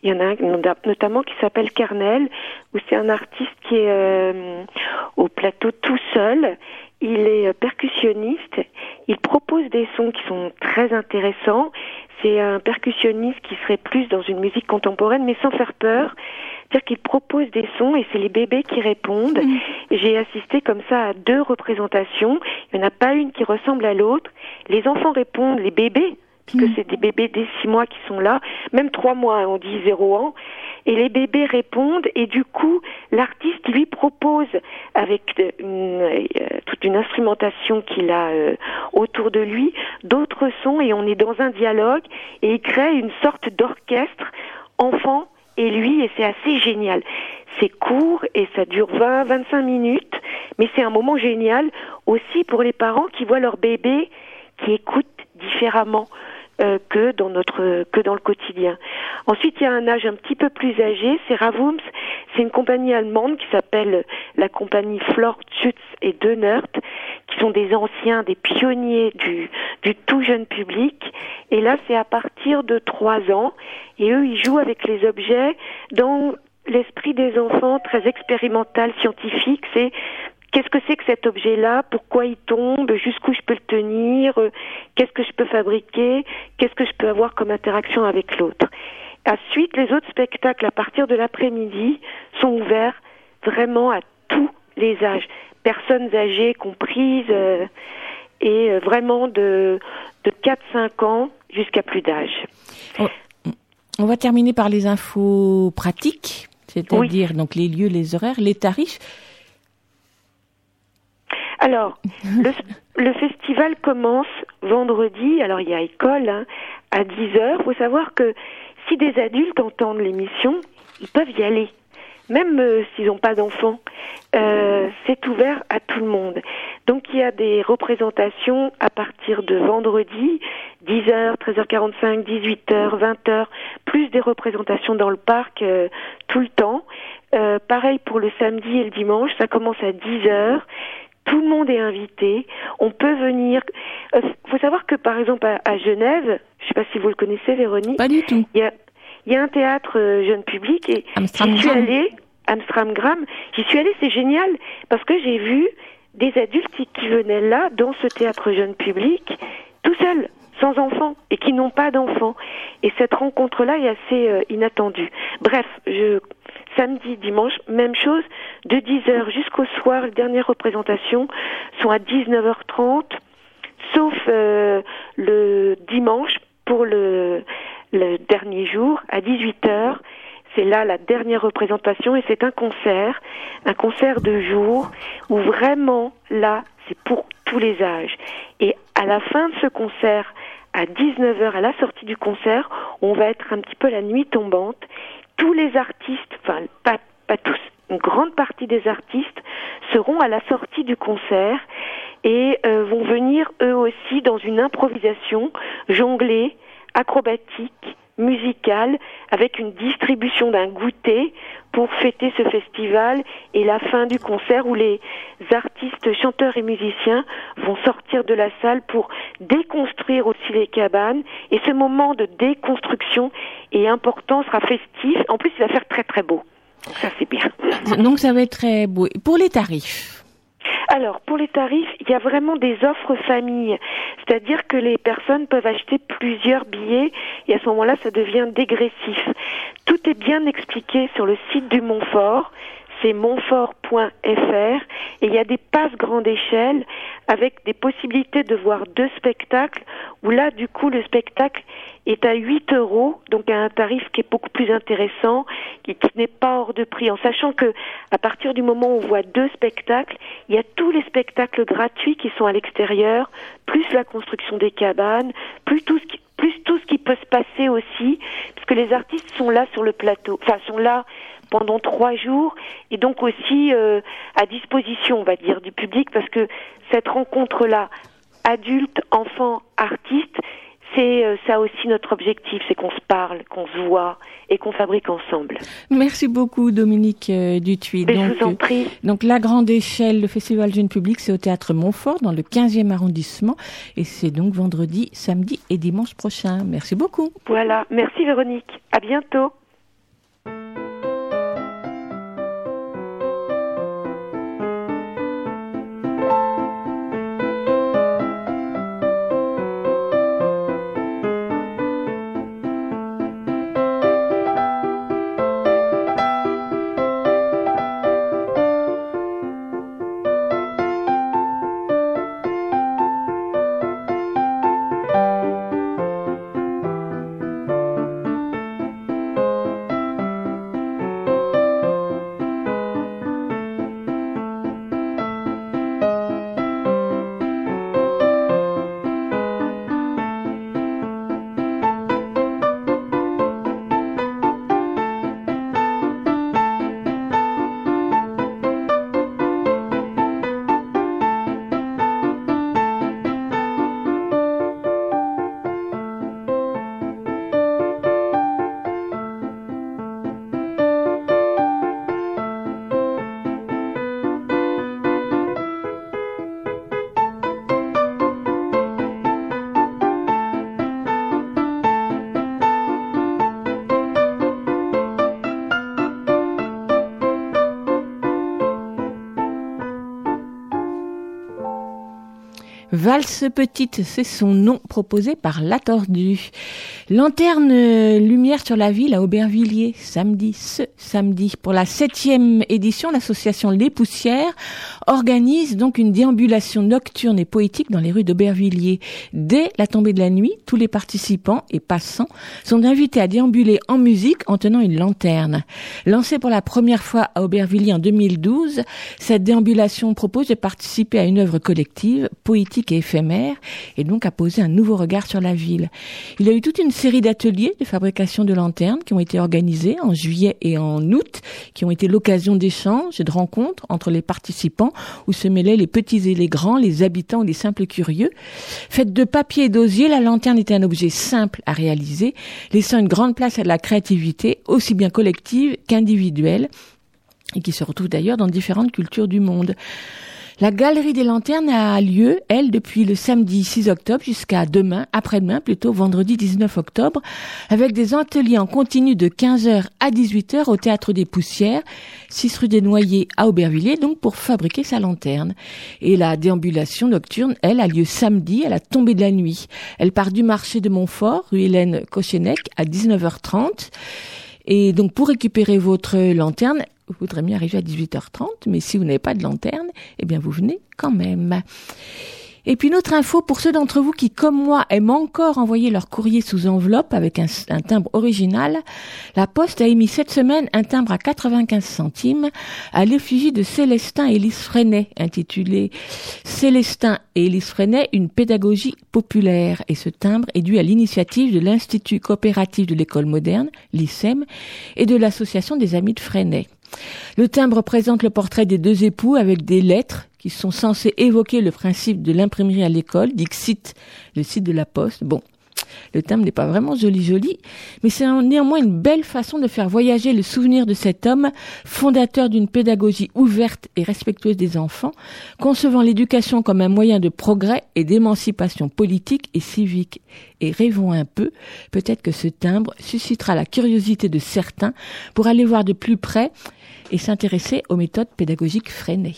Il y en a un notamment qui s'appelle Carnel, où c'est un artiste qui est euh, au plateau tout seul. Il est euh, percussionniste. Il propose des sons qui sont très intéressants. C'est un percussionniste qui serait plus dans une musique contemporaine, mais sans faire peur. C'est-à-dire qu'il propose des sons et c'est les bébés qui répondent. Et J'ai assisté comme ça à deux représentations. Il n'y en a pas une qui ressemble à l'autre. Les enfants répondent, les bébés, parce que c'est des bébés dès six mois qui sont là, même trois mois, hein, on dit zéro ans. Et les bébés répondent et du coup, l'artiste lui propose avec euh, une, euh, toute une instrumentation qu'il a euh, autour de lui d'autres sons et on est dans un dialogue et il crée une sorte d'orchestre enfant et lui et c'est assez génial. C'est court et ça dure 20-25 minutes, mais c'est un moment génial aussi pour les parents qui voient leur bébé qui écoute différemment euh, que dans notre que dans le quotidien. Ensuite, il y a un âge un petit peu plus âgé, c'est Ravums, c'est une compagnie allemande qui s'appelle la compagnie Flor Schütz et Dönert, qui sont des anciens, des pionniers du du tout jeune public. Et là, c'est à partir de trois ans, et eux, ils jouent avec les objets dans l'esprit des enfants très expérimental, scientifique. C'est Qu'est-ce que c'est que cet objet-là? Pourquoi il tombe? Jusqu'où je peux le tenir? Qu'est-ce que je peux fabriquer? Qu'est-ce que je peux avoir comme interaction avec l'autre? Ensuite, les autres spectacles à partir de l'après-midi sont ouverts vraiment à tous les âges, personnes âgées comprises, euh, et euh, vraiment de, de 4-5 ans jusqu'à plus d'âge. On va terminer par les infos pratiques, c'est-à-dire donc les lieux, les horaires, les tarifs. Alors, *laughs* le, le festival commence vendredi, alors il y a école, hein, à 10h. Il faut savoir que si des adultes entendent l'émission, ils peuvent y aller, même euh, s'ils n'ont pas d'enfants. Euh, c'est ouvert à tout le monde. Donc il y a des représentations à partir de vendredi, 10h, 13h45, 18h, 20h, plus des représentations dans le parc euh, tout le temps. Pareil pour le samedi et le dimanche, ça commence à 10h. Tout le monde est invité. On peut venir. Il faut savoir que par exemple à, à Genève, je sais pas si vous le connaissez, Véronique. Pas du tout. Il y a, il y a un théâtre euh, jeune public et j'y suis allée, Amstramgram. J'y suis allée, c'est génial parce que j'ai vu des adultes qui, qui venaient là dans ce théâtre jeune public tout seuls, sans enfants et qui n'ont pas d'enfants. Et cette rencontre-là est assez euh, inattendue. Bref, je samedi, dimanche, même chose, de 10h jusqu'au soir, les dernières représentations sont à 19h30, sauf euh, le dimanche pour le, le dernier jour, à 18h. C'est là la dernière représentation et c'est un concert, un concert de jour où vraiment là c'est pour tous les âges. Et à la fin de ce concert, à 19h, à la sortie du concert, on va être un petit peu la nuit tombante. Tous les artistes, enfin pas, tous, une grande partie des artistes seront à la sortie du concert et euh, vont venir eux aussi dans une improvisation jonglée, acrobatique, musicale, avec une distribution d'un goûter pour fêter ce festival et la fin du concert où les artistes, chanteurs et musiciens vont sortir de la salle pour déconstruire aussi les cabanes. Et ce moment de déconstruction est important, sera festif. En plus, il va faire très très beau. Ça, c'est bien. Donc ça va être très beau. Pour les tarifs? Alors, pour les tarifs, il y a vraiment des offres famille. C'est-à-dire que les personnes peuvent acheter plusieurs billets et à ce moment-là, ça devient dégressif. Tout est bien expliqué sur le site du Montfort. C'est montfort.fr et il y a des passes grande échelle avec des possibilités de voir deux spectacles où là, du coup, le spectacle est à 8 euros, donc à un tarif qui est beaucoup plus intéressant, qui, n'est pas hors de prix, en sachant que à partir du moment où on voit deux spectacles, il y a tous les spectacles gratuits qui sont à l'extérieur, plus la construction des cabanes, plus tout ce qui, plus tout ce qui peut se passer aussi, parce que les artistes sont là sur le plateau, enfin sont là pendant trois jours et donc aussi euh, à disposition, on va dire, du public, parce que cette rencontre-là, adultes, enfants, artistes, c'est euh, ça aussi notre objectif, c'est qu'on se parle, qu'on se voit et qu'on fabrique ensemble. Merci beaucoup Dominique euh, Dutuit. Mais je vous en prie. donc la grande échelle, le festival jeune public, c'est au théâtre Montfort dans le 15e arrondissement et c'est donc vendredi, samedi et dimanche prochain. Merci beaucoup. Voilà, merci Véronique. À bientôt. Valse Petite, c'est son nom proposé par La Tordue. Lanterne lumière sur la ville à Aubervilliers, samedi, ce samedi. Pour la septième édition, l'association Les Poussières organise donc une déambulation nocturne et poétique dans les rues d'Aubervilliers. Dès la tombée de la nuit, tous les participants et passants sont invités à déambuler en musique en tenant une lanterne. Lancée pour la première fois à Aubervilliers en 2012, cette déambulation propose de participer à une œuvre collective, poétique et éphémère, et donc à poser un nouveau regard sur la ville. Il y a eu toute une série d'ateliers de fabrication de lanternes qui ont été organisés en juillet et en août, qui ont été l'occasion d'échanges et de rencontres entre les participants où se mêlaient les petits et les grands, les habitants et les simples curieux. Faite de papier et d'osier, la lanterne était un objet simple à réaliser, laissant une grande place à la créativité, aussi bien collective qu'individuelle, et qui se retrouve d'ailleurs dans différentes cultures du monde. La galerie des lanternes a lieu, elle, depuis le samedi 6 octobre jusqu'à demain, après-demain, plutôt vendredi 19 octobre, avec des ateliers en continu de 15h à 18h au Théâtre des Poussières, 6 rue des Noyers à Aubervilliers, donc pour fabriquer sa lanterne. Et la déambulation nocturne, elle, a lieu samedi à la tombée de la nuit. Elle part du marché de Montfort, rue Hélène Kochenec, à 19h30. Et donc pour récupérer votre lanterne, vous voudrez mieux arriver à 18h30, mais si vous n'avez pas de lanterne, eh bien vous venez quand même. Et puis une autre info pour ceux d'entre vous qui, comme moi, aiment encore envoyer leur courrier sous enveloppe avec un, timbre original, la Poste a émis cette semaine un timbre à 95 centimes à l'effigie de Célestin et Élise Freinet, intitulé Célestin et Élise Freinet, une pédagogie populaire. Et ce timbre est dû à l'initiative de l'Institut coopératif de l'école moderne, l'ICEM, et de l'Association des Amis de Freinet. Le timbre présente le portrait des deux époux avec des lettres qui sont censées évoquer le principe de l'imprimerie à l'école, Dixit, le site de la Poste. Bon, le timbre n'est pas vraiment joli joli, mais c'est néanmoins une belle façon de faire voyager le souvenir de cet homme, fondateur d'une pédagogie ouverte et respectueuse des enfants, concevant l'éducation comme un moyen de progrès et d'émancipation politique et civique. Et rêvons un peu, peut-être que ce timbre suscitera la curiosité de certains pour aller voir de plus près et s'intéresser aux méthodes pédagogiques freinées.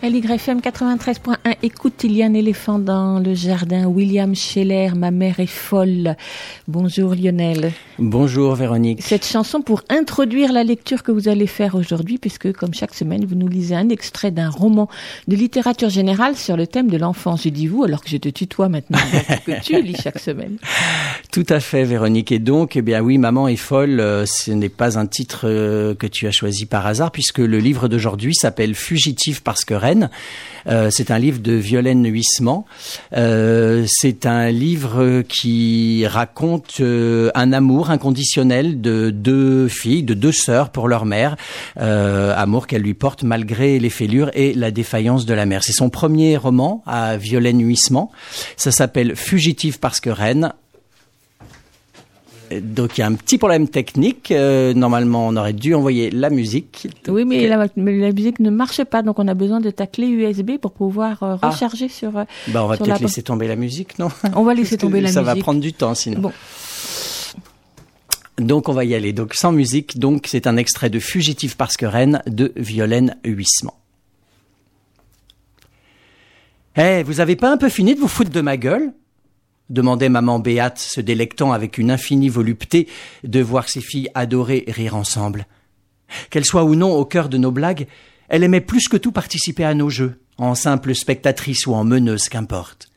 LYFM 93.1, écoute, il y a un éléphant dans le jardin. William Scheller, ma mère est folle. Bonjour Lionel. Bonjour Véronique. Cette chanson pour introduire la lecture que vous allez faire aujourd'hui, puisque comme chaque semaine, vous nous lisez un extrait d'un roman de littérature générale sur le thème de l'enfance. Je dis vous, alors que je te tutoie maintenant, que tu lis chaque semaine. *laughs* Tout à fait Véronique. Et donc, eh bien oui, Maman est folle, euh, ce n'est pas un titre euh, que tu as choisi par hasard, puisque le livre d'aujourd'hui s'appelle Fugitif parce que Euh, c'est un livre de Violaine Huissement. Euh, c'est un livre qui raconte euh, un amour inconditionnel de deux filles, de deux sœurs pour leur mère, amour qu'elle lui porte malgré les fêlures et la défaillance de la mère. C'est son premier roman à Violaine Huissement. Ça s'appelle Fugitive parce que reine. Donc il y a un petit problème technique. Euh, normalement, on aurait dû envoyer la musique. Oui, mais la, musique ne marche pas, donc on a besoin de ta clé USB pour pouvoir euh, Ah. recharger sur. euh, Bah, on va peut-être la- laisser tomber la musique, non *laughs* On va laisser tomber la ça musique. va prendre du temps sinon. Bon. Donc on va y aller. Donc sans musique, donc c'est un extrait de Fugitif parce que reine de Violaine Huissement. Eh, vous avez pas un peu fini de vous foutre de ma gueule? Demandait maman Béate, se délectant avec une infinie volupté de voir ses filles adorées rire ensemble. Qu'elle soit ou non au cœur de nos blagues, elle aimait plus que tout participer à nos jeux, en simple spectatrice ou en meneuse, qu'importe.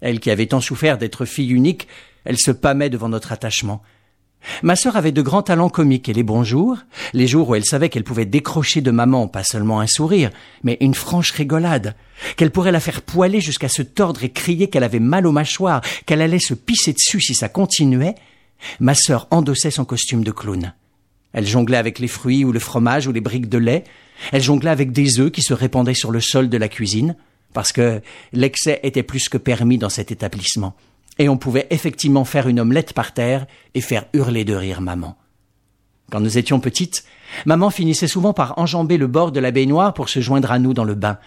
Elle qui avait tant souffert d'être fille unique, elle se pâmait devant notre attachement. Ma sœur avait de grands talents comiques et les bons jours, les jours où elle savait qu'elle pouvait décrocher de maman pas seulement un sourire, mais une franche rigolade, qu'elle pourrait la faire poiler jusqu'à se tordre et crier qu'elle avait mal aux mâchoires, qu'elle allait se pisser dessus si ça continuait, ma sœur endossait son costume de clown. Elle jonglait avec les fruits ou le fromage ou les briques de lait, elle jonglait avec des œufs qui se répandaient sur le sol de la cuisine, parce que l'excès était plus que permis dans cet établissement et on pouvait effectivement faire une omelette par terre et faire hurler de rire maman. Quand nous étions petites, maman finissait souvent par enjamber le bord de la baignoire pour se joindre à nous dans le bain.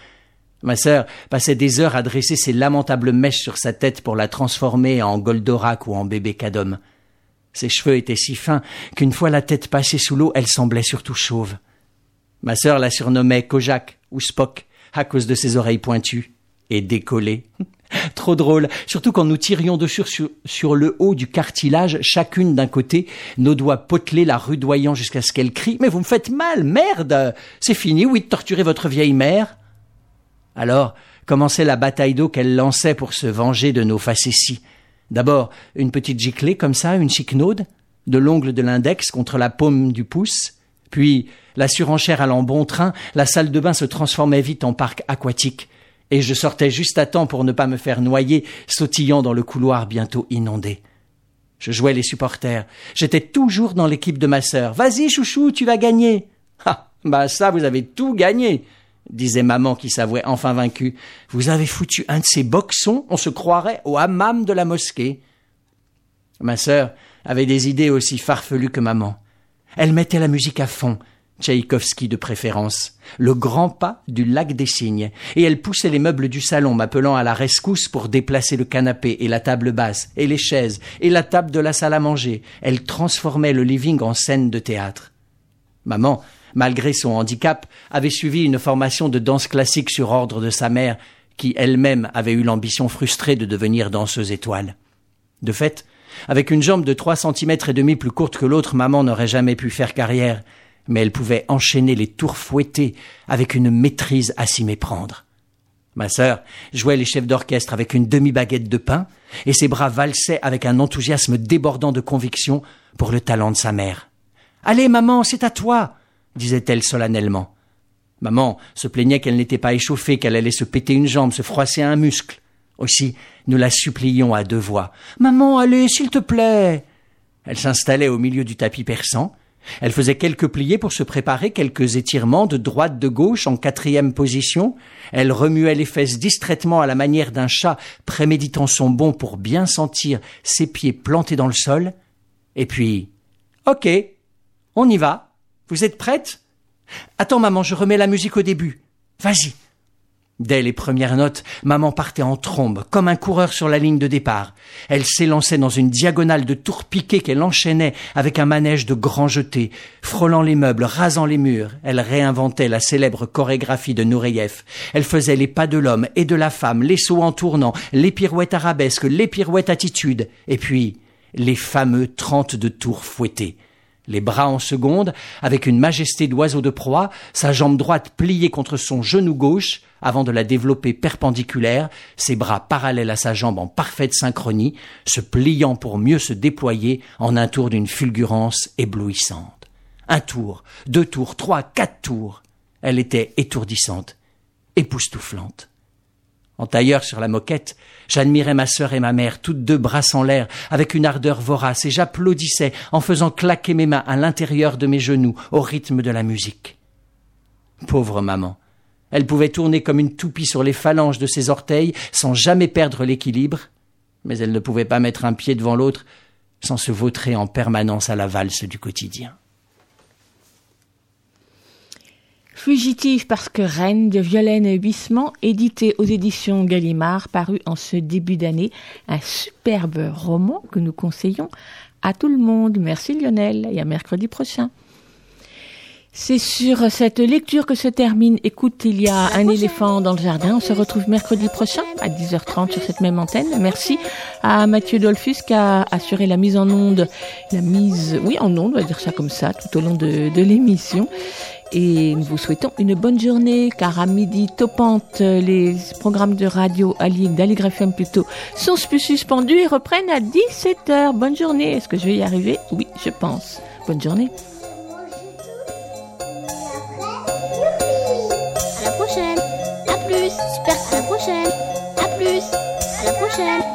Ma sœur passait des heures à dresser ses lamentables mèches sur sa tête pour la transformer en Goldorak ou en bébé Cadom. Ses cheveux étaient si fins qu'une fois la tête passée sous l'eau, elle semblait surtout chauve. Ma sœur la surnommait Kojak ou Spock à cause de ses oreilles pointues et décollées. *laughs* *laughs* Trop drôle, surtout quand nous tirions sur, sur le haut du cartilage, chacune d'un côté, nos doigts potelés la rudoyant jusqu'à ce qu'elle crie Mais vous me faites mal, merde! C'est fini, oui, de torturer votre vieille mère! Alors, commençait la bataille d'eau qu'elle lançait pour se venger de nos facéties? D'abord, une petite giclée comme ça, une chiquenaude, de l'ongle de l'index contre la paume du pouce, puis la surenchère allant bon train, la salle de bain se transformait vite en parc aquatique, et je sortais juste à temps pour ne pas me faire noyer, sautillant dans le couloir bientôt inondé. Je jouais les supporters. J'étais toujours dans l'équipe de ma sœur. Vas-y, chouchou, tu vas gagner. Ah, bah ça, vous avez tout gagné, disait maman qui s'avouait enfin vaincue. Vous avez foutu un de ces boxons, on se croirait au hammam de la mosquée. Ma sœur avait des idées aussi farfelues que maman. Elle mettait la musique à fond, Tchaïkovski de préférence, le grand pas du lac des cygnes, et elle poussait les meubles du salon, m'appelant à la rescousse pour déplacer le canapé et la table basse, et les chaises, et la table de la salle à manger. Elle transformait le living en scène de théâtre. Maman, malgré son handicap, avait suivi une formation de danse classique sur ordre de sa mère, qui elle-même avait eu l'ambition frustrée de devenir danseuse étoile. De fait, avec une jambe de trois centimètres et demi plus courte que l'autre, maman n'aurait jamais pu faire carrière, mais elle pouvait enchaîner les tours fouettés avec une maîtrise à s'y méprendre. Ma sœur jouait les chefs d'orchestre avec une demi-baguette de pain, et ses bras valsaient avec un enthousiasme débordant de conviction pour le talent de sa mère. Allez, maman, c'est à toi, disait-elle solennellement. Maman se plaignait qu'elle n'était pas échauffée, qu'elle allait se péter une jambe, se froisser un muscle. Aussi, nous la supplions à deux voix. Maman, allez, s'il te plaît. Elle s'installait au milieu du tapis persan. Elle faisait quelques pliés pour se préparer, quelques étirements de droite de gauche en quatrième position. Elle remuait les fesses distraitement à la manière d'un chat préméditant son bond pour bien sentir ses pieds plantés dans le sol. Et puis, ok, on y va. Vous êtes prête Attends, maman, je remets la musique au début. Vas-y. Dès les premières notes, maman partait en trombe, comme un coureur sur la ligne de départ. Elle s'élançait dans une diagonale de tours piquées qu'elle enchaînait avec un manège de grands jetés, frôlant les meubles, rasant les murs. Elle réinventait la célèbre chorégraphie de Nureyev. Elle faisait les pas de l'homme et de la femme, les sauts en tournant, les pirouettes arabesques, les pirouettes attitudes, et puis les fameux trente de tours fouettés les bras en seconde, avec une majesté d'oiseau de proie, sa jambe droite pliée contre son genou gauche, avant de la développer perpendiculaire, ses bras parallèles à sa jambe en parfaite synchronie, se pliant pour mieux se déployer en un tour d'une fulgurance éblouissante. Un tour, deux tours, trois, quatre tours. Elle était étourdissante, époustouflante. En tailleur sur la moquette, j'admirais ma sœur et ma mère, toutes deux brassant l'air, avec une ardeur vorace, et j'applaudissais en faisant claquer mes mains à l'intérieur de mes genoux, au rythme de la musique. Pauvre maman. Elle pouvait tourner comme une toupie sur les phalanges de ses orteils sans jamais perdre l'équilibre, mais elle ne pouvait pas mettre un pied devant l'autre sans se vautrer en permanence à la valse du quotidien. Fugitive parce que reine de Violaine Huissement, édité aux éditions Gallimard, paru en ce début d'année, un superbe roman que nous conseillons à tout le monde. Merci Lionel et à mercredi prochain. C'est sur cette lecture que se termine Écoute, il y a un éléphant dans le jardin. On se retrouve mercredi prochain à 10h30 sur cette même antenne. Merci à Mathieu Dolphus qui a assuré la mise en onde, la mise, oui, en onde, on va dire ça comme ça, tout au long de, de l'émission. Et nous vous souhaitons une bonne journée, car à midi topante, les programmes de radio alliés d'Aligre FM plutôt sont suspendus et reprennent à 17h. Bonne journée. Est-ce que je vais y arriver? Oui, je pense. Bonne journée. À